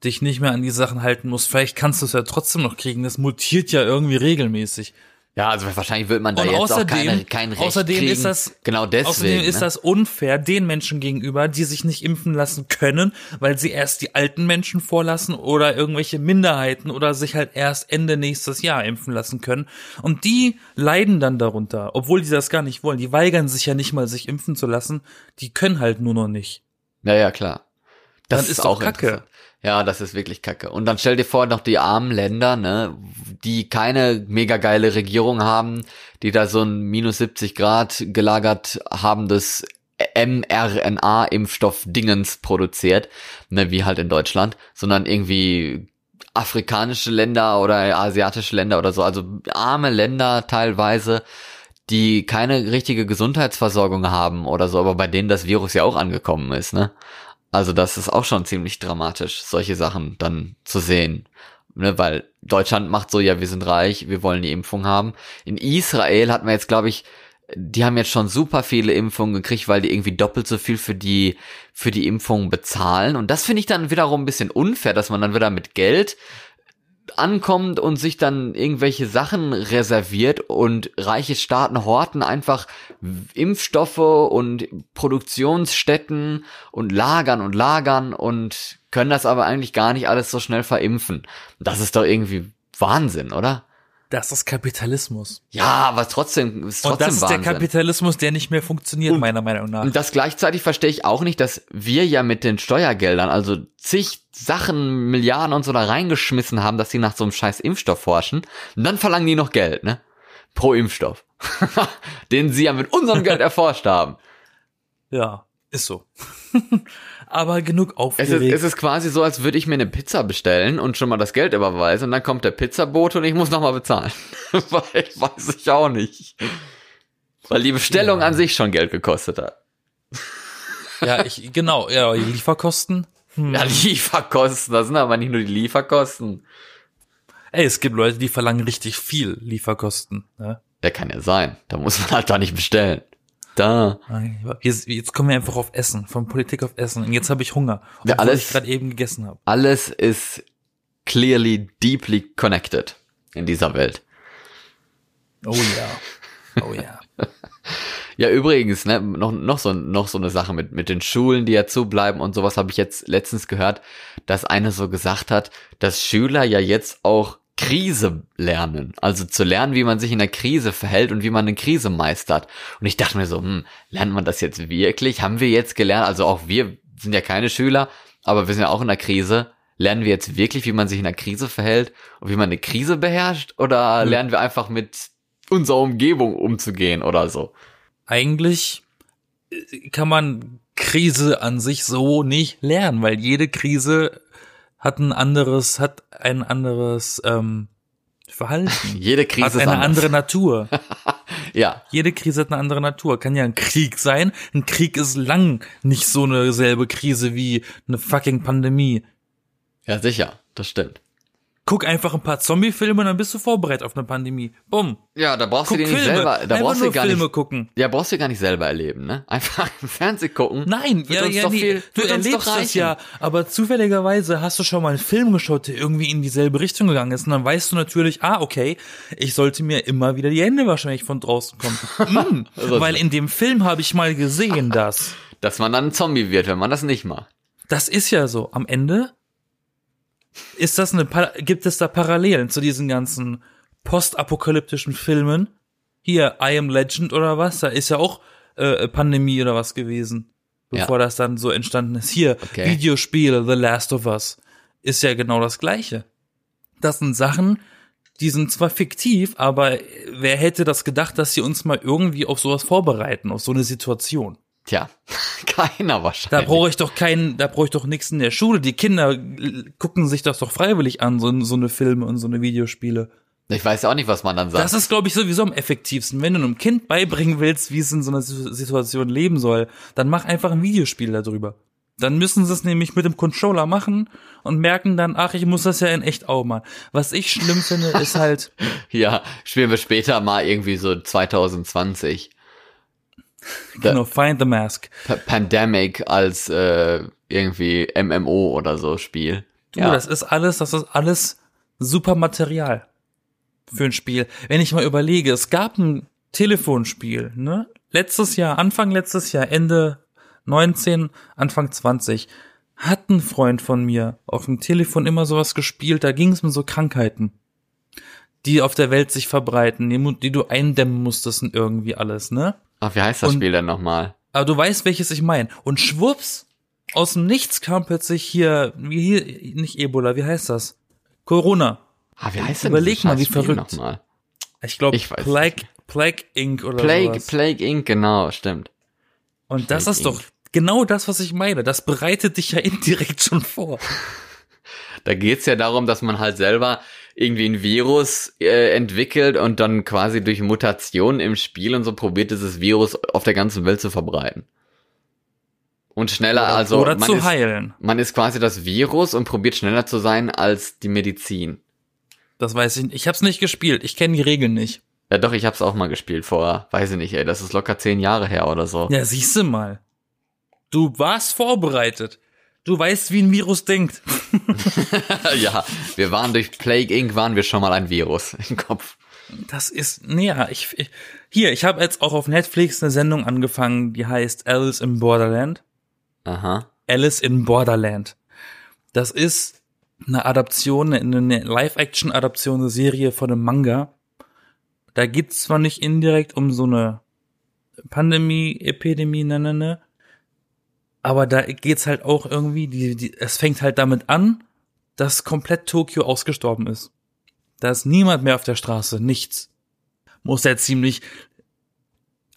dich nicht mehr an die Sachen halten musst. Vielleicht kannst du es ja trotzdem noch kriegen. Das mutiert ja irgendwie regelmäßig.
Ja, also wahrscheinlich wird man da und jetzt außerdem, auch keine, kein Recht
außerdem
kriegen.
Ist das,
genau deswegen.
Außerdem ist
ne?
das unfair den Menschen gegenüber, die sich nicht impfen lassen können, weil sie erst die alten Menschen vorlassen oder irgendwelche Minderheiten oder sich halt erst Ende nächstes Jahr impfen lassen können. Und die leiden dann darunter, obwohl die das gar nicht wollen. Die weigern sich ja nicht mal, sich impfen zu lassen. Die können halt nur noch nicht.
Ja, ja, klar.
Das dann ist, ist auch Kacke.
Ja, das ist wirklich kacke. Und dann stell dir vor, noch die armen Länder, ne, die keine mega geile Regierung haben, die da so ein minus 70 Grad gelagert haben, das mRNA-Impfstoff-Dingens produziert, ne, wie halt in Deutschland, sondern irgendwie afrikanische Länder oder asiatische Länder oder so, also arme Länder teilweise, die keine richtige Gesundheitsversorgung haben oder so, aber bei denen das Virus ja auch angekommen ist, ne? Also das ist auch schon ziemlich dramatisch, solche Sachen dann zu sehen. Ne, weil Deutschland macht so, ja, wir sind reich, wir wollen die Impfung haben. In Israel hat man jetzt, glaube ich, die haben jetzt schon super viele Impfungen gekriegt, weil die irgendwie doppelt so viel für die, für die Impfungen bezahlen. Und das finde ich dann wiederum ein bisschen unfair, dass man dann wieder mit Geld ankommt und sich dann irgendwelche Sachen reserviert und reiche Staaten horten einfach Impfstoffe und Produktionsstätten und lagern und lagern und können das aber eigentlich gar nicht alles so schnell verimpfen. Das ist doch irgendwie Wahnsinn, oder?
Das ist Kapitalismus.
Ja, aber trotzdem ist trotzdem Und
das ist
Wahnsinn.
der Kapitalismus, der nicht mehr funktioniert, und, meiner Meinung nach.
Und das gleichzeitig verstehe ich auch nicht, dass wir ja mit den Steuergeldern, also zig Sachen, Milliarden und so da reingeschmissen haben, dass sie nach so einem scheiß Impfstoff forschen. Und dann verlangen die noch Geld, ne? Pro Impfstoff. (laughs) Den sie ja mit unserem Geld (laughs) erforscht haben.
Ja, ist so. (laughs) aber genug aufgeregt.
Es ist, es ist quasi so, als würde ich mir eine Pizza bestellen und schon mal das Geld überweisen und dann kommt der Pizzabote und ich muss nochmal bezahlen. (laughs) Weil weiß ich auch nicht. Weil die Bestellung ja. an sich schon Geld gekostet hat.
Ja, ich, genau, ja, die Lieferkosten.
Hm. Ja, Lieferkosten, das sind aber nicht nur die Lieferkosten.
Ey, es gibt Leute, die verlangen richtig viel Lieferkosten. Ne?
Der kann ja sein. Da muss man halt da nicht bestellen. Da.
Jetzt kommen wir einfach auf Essen, von Politik auf Essen. Und jetzt habe ich Hunger,
obwohl ja, alles,
ich gerade eben gegessen habe.
Alles ist clearly, deeply connected in dieser Welt.
Oh ja. Oh ja. (laughs)
ja, übrigens, ne, noch, noch, so, noch so eine Sache mit, mit den Schulen, die ja zubleiben und sowas habe ich jetzt letztens gehört, dass eine so gesagt hat, dass Schüler ja jetzt auch Krise lernen. Also zu lernen, wie man sich in der Krise verhält und wie man eine Krise meistert. Und ich dachte mir so, hm, lernt man das jetzt wirklich? Haben wir jetzt gelernt? Also auch wir sind ja keine Schüler, aber wir sind ja auch in der Krise. Lernen wir jetzt wirklich, wie man sich in der Krise verhält und wie man eine Krise beherrscht? Oder hm. lernen wir einfach mit unserer Umgebung umzugehen oder so?
Eigentlich äh, kann man Krise an sich so nicht lernen, weil jede Krise hat ein anderes, hat ein anderes ähm, Verhalten. (laughs)
Jede Krise
hat eine
anders.
andere Natur. (laughs)
ja.
Jede Krise hat eine andere Natur. Kann ja ein Krieg sein. Ein Krieg ist lang nicht so eine selbe Krise wie eine fucking Pandemie.
Ja, sicher. Das stimmt.
Guck einfach ein paar Zombie-Filme und dann bist du vorbereitet auf eine Pandemie. Bumm.
Ja, da brauchst
Guck
du dir nicht
Filme.
selber, da
Einfach
brauchst du gar
Filme
nicht,
gucken.
ja, brauchst du gar nicht selber erleben, ne? (laughs) Einfach im Fernsehen gucken.
Nein, ja, ja, nee,
viel-
du erlebst das ja, aber zufälligerweise hast du schon mal einen Film geschaut, der irgendwie in dieselbe Richtung gegangen ist und dann weißt du natürlich, ah, okay, ich sollte mir immer wieder die Hände wahrscheinlich von draußen kommen. (laughs) mm, weil in dem Film habe ich mal gesehen, (laughs) dass
Dass man dann ein Zombie wird, wenn man das nicht macht.
das ist ja so. Am Ende ist das eine, gibt es da Parallelen zu diesen ganzen postapokalyptischen Filmen? Hier, I Am Legend oder was? Da ist ja auch äh, Pandemie oder was gewesen, bevor das dann so entstanden ist. Hier,
Okay.
Videospiele, The Last of Us, ist ja genau das Gleiche. Das sind Sachen, die sind zwar fiktiv, aber wer hätte das gedacht, dass sie uns mal irgendwie auf sowas vorbereiten, auf so eine Situation?
Tja, (laughs) keiner
Da
wahrscheinlich.
brauche ich doch keinen, da brauche ich doch nichts in der Schule. Die Kinder gucken sich das doch freiwillig an, so, so eine Filme und so eine Videospiele.
ich weiß auch nicht, was man dann sagt.
Das ist, glaube ich, sowieso am effektivsten. Wenn du einem Kind beibringen willst, wie es in so einer Situ- Situation leben soll, dann mach einfach ein Videospiel darüber. Dann müssen sie es nämlich mit dem Controller machen und merken dann, ach, ich muss das ja in echt auch mal. Was ich schlimm finde, ist (laughs) halt,
ja, spielen wir später mal irgendwie so 2020. (laughs)
Genau, Find the Mask.
Pa Pandemic als äh, irgendwie MMO oder so Spiel.
Du, das ist alles, das ist alles super Material für ein Spiel. Wenn ich mal überlege, es gab ein Telefonspiel, ne? Letztes Jahr, Anfang letztes Jahr, Ende 19, Anfang 20, hat ein Freund von mir auf dem Telefon immer sowas gespielt, da ging es um so Krankheiten, die auf der Welt sich verbreiten, die, die du eindämmen musstest und irgendwie alles, ne?
Ach, wie heißt das
Und-
Spiel denn nochmal?
Aber du weißt, welches ich meine. Und schwupps, aus dem Nichts kam plötzlich hier, wie hier, nicht Ebola, wie heißt das? Corona.
Ah, wie heißt denn
Überleg mal, wie verrückt.
Nochmal?
Ich glaube, Plague, Plague Inc. oder
Plague,
sowas.
Plague Inc., genau, stimmt.
Und das
Plague
ist doch genau das, was ich meine. Das bereitet dich ja (laughs) indirekt schon vor. (laughs)
Da geht's ja darum, dass man halt selber irgendwie ein Virus äh, entwickelt und dann quasi durch Mutation im Spiel und so probiert dieses Virus auf der ganzen Welt zu verbreiten. Und schneller, also
oder
man
zu
ist,
heilen.
man ist quasi das Virus und probiert schneller zu sein als die Medizin.
Das weiß ich nicht. Ich hab's nicht gespielt. Ich kenne die Regeln nicht.
Ja doch, ich hab's auch mal gespielt vor, weiß ich nicht, ey, das ist locker zehn Jahre her oder so.
Ja, siehst du mal. Du warst vorbereitet. Du weißt, wie ein Virus denkt. (laughs)
ja, wir waren durch Plague Inc. waren wir schon mal ein Virus im Kopf.
Das ist, nee, ja, ich, ich hier, ich habe jetzt auch auf Netflix eine Sendung angefangen, die heißt Alice in Borderland.
Aha.
Alice in Borderland. Das ist eine Adaption, eine eine Live-Action-Adaption der Serie von einem Manga. Da geht's zwar nicht indirekt um so eine Pandemie, Epidemie, ne, ne, ne, aber da geht's halt auch irgendwie, die, die, es fängt halt damit an, dass komplett Tokio ausgestorben ist. Da ist niemand mehr auf der Straße, nichts. Muss ja ziemlich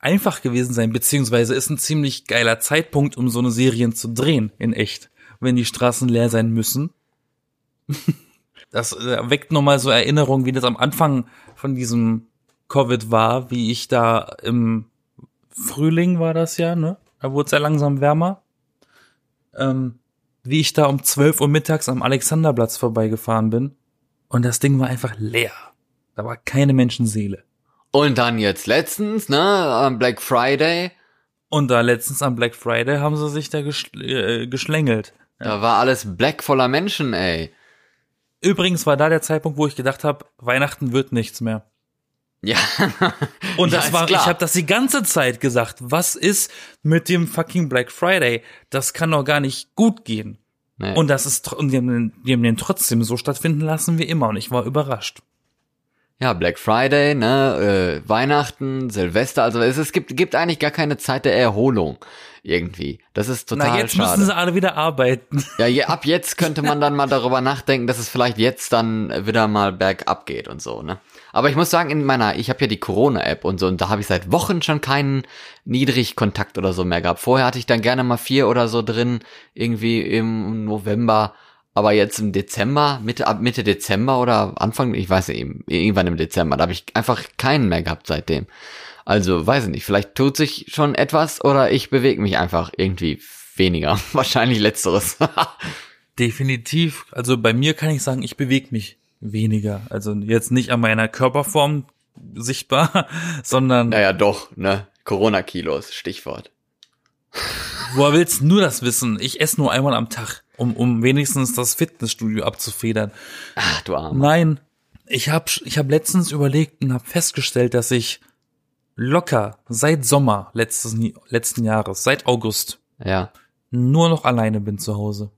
einfach gewesen sein, beziehungsweise ist ein ziemlich geiler Zeitpunkt, um so eine Serien zu drehen, in echt, wenn die Straßen leer sein müssen. (laughs) Das äh, weckt nochmal so Erinnerungen, wie das am Anfang von diesem Covid war, wie ich da im Frühling war das ja, ne? Da wurde es ja langsam wärmer. Ähm, wie ich da um 12 Uhr mittags am Alexanderplatz vorbeigefahren bin. Und das Ding war einfach leer. Da war keine Menschenseele.
Und dann jetzt letztens, ne, am Black Friday,
Und da letztens am Black Friday haben sie sich da geschl äh, geschlängelt.
da war alles black voller Menschen, ey.
Übrigens war da der Zeitpunkt, wo ich gedacht habe, Weihnachten wird nichts mehr.
Ja. (laughs)
Und
Ja,
das
ist
war,
klar.
ich habe das die ganze Zeit gesagt. Was ist mit dem fucking Black Friday? Das kann doch gar nicht gut gehen.
Nee.
Und das ist, und die haben, den, die haben den trotzdem so stattfinden lassen wie immer. Und ich war überrascht.
Ja, Black Friday, ne, äh, Weihnachten, Silvester, also es, es gibt, gibt eigentlich gar keine Zeit der Erholung irgendwie. Das ist total
Na, jetzt
schade.
müssen sie alle wieder arbeiten. (laughs)
Ja, je, ab jetzt könnte man dann mal darüber nachdenken, dass es vielleicht jetzt dann wieder mal bergab geht und so, ne? Aber ich muss sagen, in meiner, ich habe ja die Corona-App und so, und da habe ich seit Wochen schon keinen Niedrigkontakt oder so mehr gehabt. Vorher hatte ich dann gerne mal vier oder so drin, irgendwie im November. Aber jetzt im Dezember, Mitte, ab Mitte Dezember oder Anfang, ich weiß nicht, irgendwann im Dezember, da habe ich einfach keinen mehr gehabt seitdem. Also, weiß ich nicht, vielleicht tut sich schon etwas oder ich bewege mich einfach irgendwie weniger. (laughs) Wahrscheinlich letzteres. (laughs)
Definitiv. Also bei mir kann ich sagen, ich bewege mich weniger. Also jetzt nicht an meiner Körperform sichtbar, (laughs) sondern
Naja, doch, ne? Corona-Kilos, Stichwort.
woher willst du nur das wissen? Ich esse nur einmal am Tag, um, um wenigstens das Fitnessstudio abzufedern.
Ach, du Armer.
Nein, ich habe ich hab letztens überlegt und habe festgestellt, dass ich locker seit Sommer letztes, letzten Jahres, seit August,
Ja.
nur noch alleine bin zu Hause.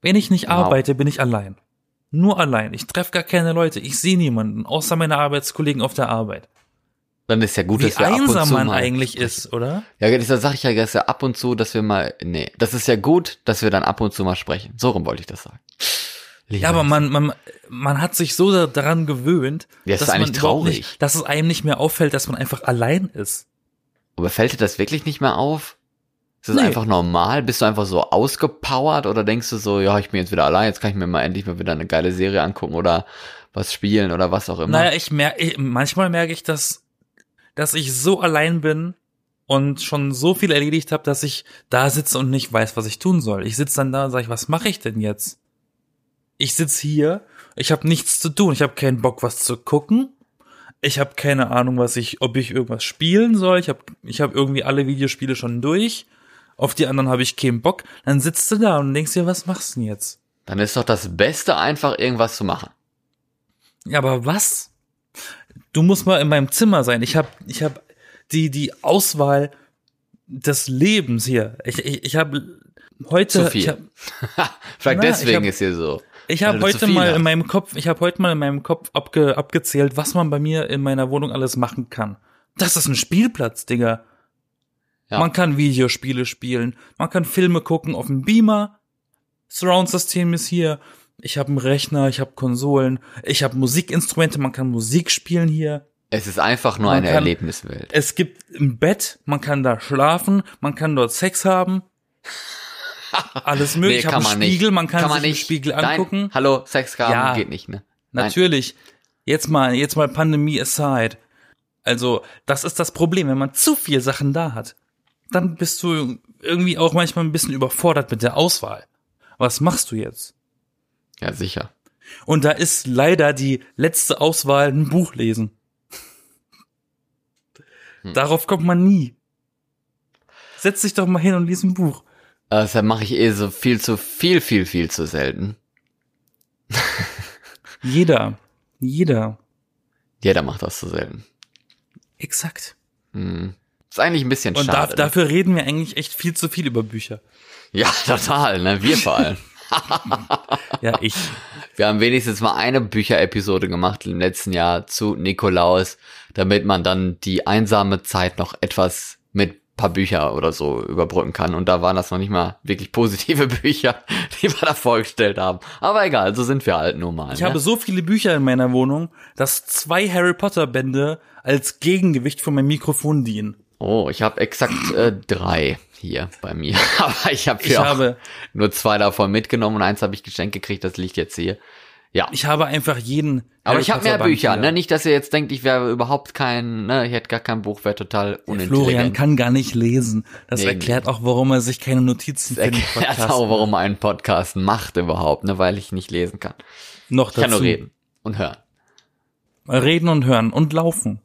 Wenn ich nicht
Wow.
arbeite, bin ich allein. Nur allein. Ich treffe gar keine Leute. Ich sehe niemanden, außer meine Arbeitskollegen auf der Arbeit.
Dann ist ja gut,
Wie
dass wir ab und
einsam
zu
man
mal
eigentlich ist, oder?
Ja, das sag ich ja dass ja ab und zu, dass wir mal, nee, das ist ja gut, dass wir dann ab und zu mal sprechen. So rum wollte ich das sagen.
Ja, aber man, man, man hat sich so da- daran gewöhnt,
Ja,
dass man
traurig.
Nicht, dass es einem nicht mehr auffällt, dass man einfach allein ist.
Aber fällt dir das wirklich nicht mehr auf? Ist das
Nee.
einfach normal? Bist du einfach so ausgepowert oder denkst du so, ja, ich bin jetzt wieder allein, jetzt kann ich mir mal endlich mal wieder eine geile Serie angucken oder was spielen oder was auch immer?
Naja, ich merke, manchmal merke ich, dass, dass ich so allein bin und schon so viel erledigt habe, dass ich da sitze und nicht weiß, was ich tun soll. Ich sitze dann da und sage, was mache ich denn jetzt? Ich sitz hier, ich habe nichts zu tun, ich habe keinen Bock, was zu gucken. Ich habe keine Ahnung, was ich, ob ich irgendwas spielen soll. Ich habe ich hab irgendwie alle Videospiele schon durch. Auf die anderen habe ich keinen Bock. Dann sitzt du da und denkst dir, was machst du denn jetzt?
Dann ist doch das Beste, einfach irgendwas zu machen.
Ja, aber was? Du musst mal in meinem Zimmer sein. Ich habe ich hab die, die Auswahl des Lebens hier. Ich, ich, ich habe heute,
Zu viel.
ich habe (laughs)
Vielleicht
Na,
deswegen
hab-
ist hier so.
ich hab
zu
heute mal
hast.
in meinem Kopf, ich habe heute mal in meinem Kopf abge, abgezählt, was man bei mir in meiner Wohnung alles machen kann. Das ist ein Spielplatz, Digga.
Ja.
Man kann Videospiele spielen, man kann Filme gucken auf dem Beamer. Surround-System ist hier. Ich habe einen Rechner, ich habe Konsolen, ich habe Musikinstrumente, man kann Musik spielen hier.
Es ist einfach nur
Man
eine
kann-
Erlebniswelt.
Es gibt ein Bett, man kann da schlafen, man kann dort Sex haben. (laughs) Alles möglich. ich habe einen Spiegel, man kann, sich im Spiegel
Nein,
angucken.
hallo, Sex haben
Ja.
geht nicht, ne? Nein.
Natürlich. Jetzt mal, jetzt mal Pandemie aside. Also, das ist das Problem, wenn man zu viel Sachen da hat. Dann bist du irgendwie auch manchmal ein bisschen überfordert mit der Auswahl. Was machst du jetzt?
Ja, sicher.
Und da ist leider die letzte Auswahl ein Buch lesen.
Hm.
Darauf kommt man nie. Setz dich doch mal hin und lies ein Buch.
Äh, Deshalb mache ich eh so viel zu viel, viel, viel zu selten. (laughs)
Jeder. Jeder.
Jeder macht das zu selten.
Exakt.
Hm. Ist eigentlich ein bisschen
Und da,
schade. ne?
dafür reden wir eigentlich echt viel zu viel über Bücher.
Ja, (laughs) total, ne? Wir vor allem. (laughs)
Ja, ich.
Wir haben wenigstens mal eine Bücherepisode gemacht im letzten Jahr zu Nikolaus, damit man dann die einsame Zeit noch etwas mit paar Bücher oder so überbrücken kann. Und da waren das noch nicht mal wirklich positive (laughs) Bücher, die wir da vorgestellt haben. Aber egal, so sind wir halt nun mal.
Ich
ne?
habe so viele Bücher in meiner Wohnung, dass zwei Harry Potter Bände als Gegengewicht für mein Mikrofon dienen.
Oh, ich habe exakt äh, drei hier bei mir. (laughs) Aber ich habe
Ich habe,
nur zwei davon mitgenommen und eins habe ich geschenkt gekriegt, das liegt jetzt hier. Ja.
ich habe einfach jeden.
Aber
Harry
ich habe mehr
Band
Bücher, ne? Nicht, dass ihr jetzt denkt, ich wäre überhaupt kein, ne, ich hätte gar kein Buch, wäre total
Florian
unintelligent.
kann gar nicht lesen. Das
Nee,
erklärt auch, warum er sich keine Notizen für den
Erklärt
Podcast
auch, warum man einen Podcast macht überhaupt, ne? Weil ich nicht lesen kann.
noch
Ich kann
dazu.
nur reden und hören.
Reden und hören und laufen.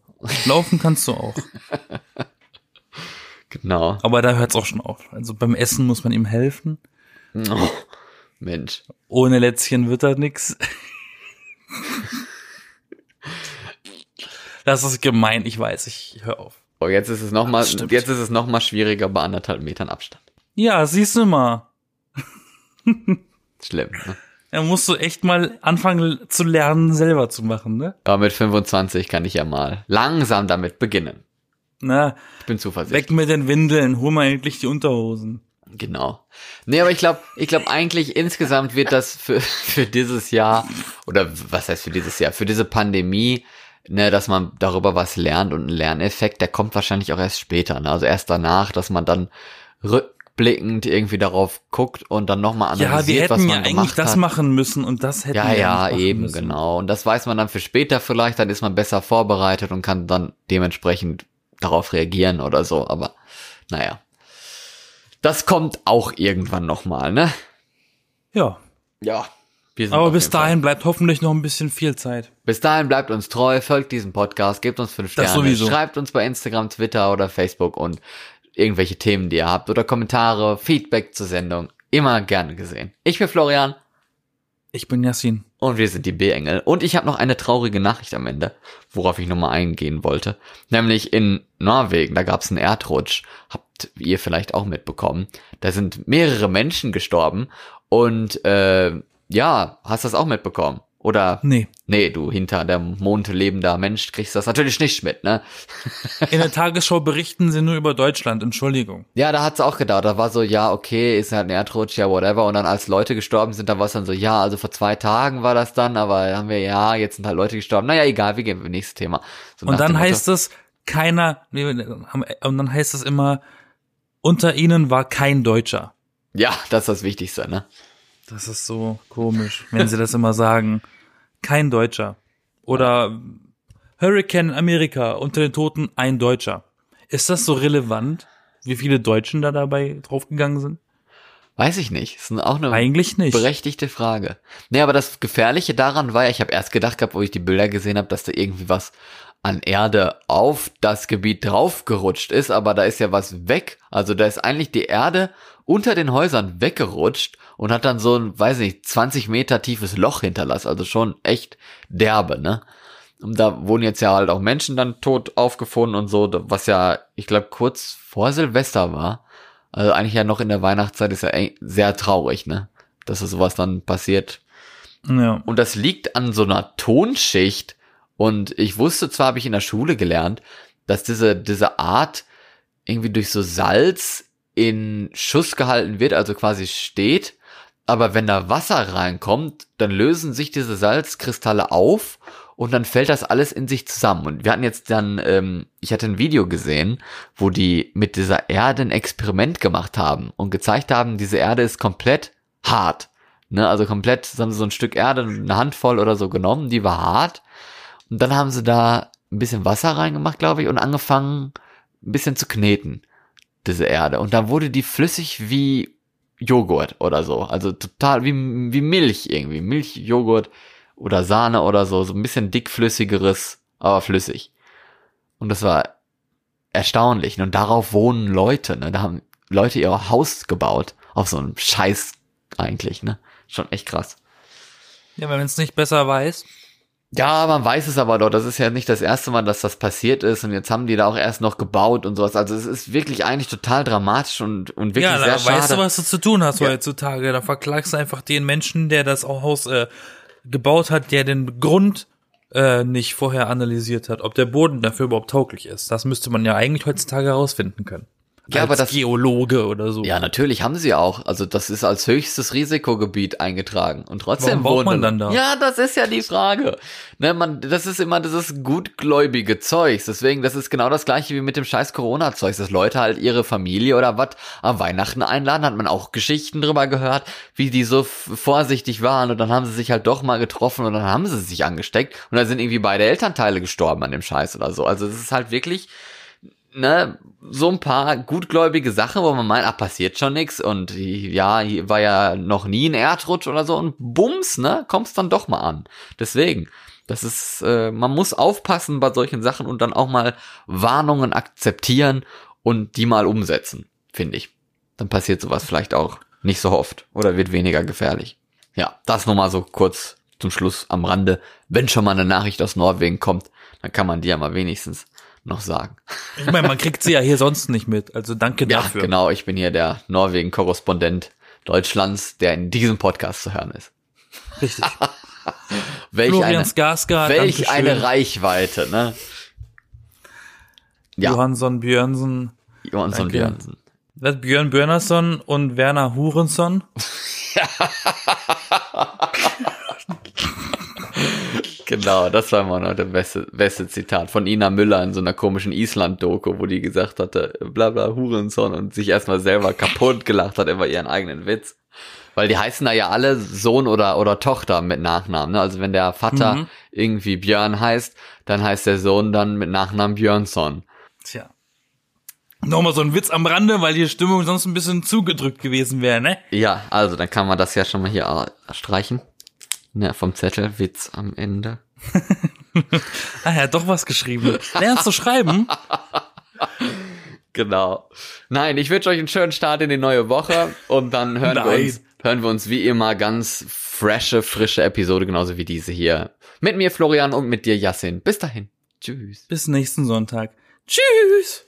Laufen kannst du auch. (laughs)
Genau.
Aber da hört's auch schon auf. Also beim Essen muss man ihm helfen.
Oh, (laughs) Mensch.
Ohne Lätzchen wird da nix. Das ist gemein, ich weiß, ich hör auf.
Oh, jetzt ist es noch mal, jetzt ist es noch mal schwieriger bei anderthalb Metern Abstand.
Ja, siehst du mal. (laughs)
Schlimm, ne?
Da musst du echt mal anfangen zu lernen, selber zu machen, ne?
Aber mit 25 kann ich ja mal langsam damit beginnen.
Na,
Ich bin zuversichtlich.
weg mit den Windeln, hol mal endlich die Unterhosen.
Genau. Nee, aber ich glaube, ich glaube eigentlich insgesamt wird das für, für dieses Jahr, oder was heißt für dieses Jahr, für diese Pandemie, ne, dass man darüber was lernt und ein Lerneffekt, der kommt wahrscheinlich auch erst später, ne? Also erst danach, dass man dann rückblickend irgendwie darauf guckt und dann nochmal
Ja,
analysiert,
wir
was
hätten
man
ja eigentlich
gemacht
das
hat.
machen müssen und das hätten
Ja,
wir
ja,
machen
eben,
müssen.
genau. Und das weiß man dann für später vielleicht, dann ist man besser vorbereitet und kann dann dementsprechend darauf reagieren oder so, aber naja. Das kommt auch irgendwann nochmal, ne?
Ja,
Ja.
Aber bis
jeden Fall-
dahin bleibt hoffentlich noch ein bisschen viel Zeit.
Bis dahin bleibt uns treu, folgt diesem Podcast, gebt uns fünf Sterne, schreibt uns bei Instagram, Twitter oder Facebook und irgendwelche Themen, die ihr habt oder Kommentare, Feedback zur Sendung. Immer gerne gesehen. Ich bin Florian
Ich bin Yassin.
und wir sind die B-Engel. Und ich habe noch eine traurige Nachricht am Ende, worauf ich nochmal eingehen wollte. Nämlich in Norwegen, da gab es einen Erdrutsch. Habt ihr vielleicht auch mitbekommen. Da sind mehrere Menschen gestorben. Und äh, ja, hast du das auch mitbekommen? Oder
Nee.
Nee, du hinter der Mond lebender Mensch kriegst das natürlich nicht mit, ne?
In der Tagesschau berichten sie nur über Deutschland, Entschuldigung.
Ja, da hat's auch gedacht. Da war so, ja, okay, ist halt ein Erdrutsch, ja, whatever. Und dann als Leute gestorben sind, da war es dann so, ja, also vor zwei Tagen war das dann, aber haben wir, ja, jetzt sind halt Leute gestorben. Naja, egal, wir gehen nächstes Thema. So
Und dann
dem
heißt es, keiner, und dann heißt es immer, unter ihnen war kein Deutscher.
Ja, das ist das Wichtigste, ne?
Das ist so komisch, wenn sie das immer sagen. Kein Deutscher. Oder Hurricane Amerika, unter den Toten ein Deutscher. Ist das so relevant, wie viele Deutschen da dabei draufgegangen sind?
Weiß ich nicht. Das ist auch eine
Eigentlich nicht.
berechtigte Frage. Nee, aber das Gefährliche daran war ja, ich habe erst gedacht gehabt, wo ich die Bilder gesehen habe, dass da irgendwie was an Erde auf das Gebiet draufgerutscht ist, aber da ist ja was weg. Also da ist eigentlich die Erde unter den Häusern weggerutscht und hat dann so ein, weiß nicht, 20 Meter tiefes Loch hinterlassen. Also schon echt derbe, ne? Und da wurden jetzt ja halt auch Menschen dann tot aufgefunden und so, was ja, ich glaube, kurz vor Silvester war. Also eigentlich ja noch in der Weihnachtszeit ist ja sehr traurig, ne? Dass so sowas dann passiert.
Ja.
Und das liegt an so einer Tonschicht. Und ich wusste zwar, habe ich in der Schule gelernt, dass diese, diese Art irgendwie durch so Salz in Schuss gehalten wird, also quasi steht. Aber wenn da Wasser reinkommt, dann lösen sich diese Salzkristalle auf und dann fällt das alles in sich zusammen. Und wir hatten jetzt dann, ähm, ich hatte ein Video gesehen, wo die mit dieser Erde ein Experiment gemacht haben und gezeigt haben, diese Erde ist komplett hart. Ne, also komplett, haben sie so ein Stück Erde, eine Handvoll oder so genommen, die war hart. Und dann haben sie da ein bisschen Wasser reingemacht, glaube ich, und angefangen, ein bisschen zu kneten, diese Erde. Und dann wurde die flüssig wie Joghurt oder so. Also total wie, wie Milch irgendwie. Milch, Joghurt oder Sahne oder so. So ein bisschen dickflüssigeres, aber flüssig. Und das war erstaunlich. Und darauf wohnen Leute, ne? Da haben Leute ihr Haus gebaut. Auf so einem Scheiß eigentlich, ne? Schon echt krass.
Ja, wenn man es nicht besser weiß.
Ja, man weiß es aber doch. Das ist ja nicht das erste Mal, dass das passiert ist. Und jetzt haben die da auch erst noch gebaut und sowas. Also es ist wirklich eigentlich total dramatisch und, und wirklich
ja,
sehr
da
schade.
weißt du, was du zu tun hast
Ja.
heutzutage. Da verklagst du einfach den Menschen, der das Haus äh, gebaut hat, der den Grund äh, nicht vorher analysiert hat, ob der Boden dafür überhaupt tauglich ist. Das müsste man ja eigentlich heutzutage herausfinden können.
Ja, aber das-
Geologe oder so.
Ja, natürlich haben sie auch. Also das ist als höchstes Risikogebiet eingetragen. Und trotzdem
Warum
wohnen
man dann da?
Ja, das ist ja die Frage. Ne, man, das ist immer dieses gutgläubige Zeugs. Deswegen, das ist genau das gleiche wie mit dem scheiß Corona-Zeugs, dass Leute halt ihre Familie oder was am Weihnachten einladen. Hat man auch Geschichten drüber gehört, wie die so vorsichtig waren und dann haben sie sich halt doch mal getroffen und dann haben sie sich angesteckt und dann sind irgendwie beide Elternteile gestorben an dem Scheiß oder so. Also es ist halt wirklich ne, so ein paar gutgläubige Sachen, wo man meint, ah, passiert schon nix und ja, hier war ja noch nie ein Erdrutsch oder so und bums, ne, kommt's dann doch mal an. Deswegen, das ist, äh, man muss aufpassen bei solchen Sachen und dann auch mal Warnungen akzeptieren und die mal umsetzen, finde ich. Dann passiert sowas vielleicht auch nicht so oft oder wird weniger gefährlich. Ja, das nur mal so kurz zum Schluss am Rande. Wenn schon mal eine Nachricht aus Norwegen kommt, dann kann man die ja mal wenigstens noch sagen.
Ich meine, man kriegt sie ja hier sonst nicht mit. Also danke
Ja,
dafür.
genau. Ich bin hier der Norwegen-Korrespondent Deutschlands, der in diesem Podcast zu hören ist.
Richtig. (laughs)
Welch
Florian
eine,
Skarsgård,
welch
Dankeschön.
eine Reichweite, ne? Ja,
Johansson Björnsen.
Johansson
danke.
Björnsen.
Was, Björn Björnason und Werner Hurenson. (laughs)
Genau, das war immer noch der beste, beste Zitat von Ina Müller in so einer komischen Island-Doku, wo die gesagt hatte, bla bla Hurensohn und sich erstmal selber kaputt gelacht hat über ihren eigenen Witz. Weil die heißen da ja alle Sohn oder, oder Tochter mit Nachnamen. Ne? Also wenn der Vater
Mhm.
irgendwie Björn heißt, dann heißt der Sohn dann mit Nachnamen Björnsson.
Tja. Nochmal so ein Witz am Rande, weil die Stimmung sonst ein bisschen zugedrückt gewesen wäre, ne?
Ja, also dann kann man das ja schon mal hier streichen. Na, vom Zettel Witz am Ende. (laughs)
ah, er hat doch was geschrieben. Lernst du schreiben? (laughs)
Genau. Nein, ich wünsche euch einen schönen Start in die neue Woche und dann hören wir uns, hören wir uns wie immer ganz frische, frische Episode, genauso wie diese hier. Mit mir Florian und mit dir Yassin. Bis dahin. Tschüss.
Bis nächsten Sonntag. Tschüss.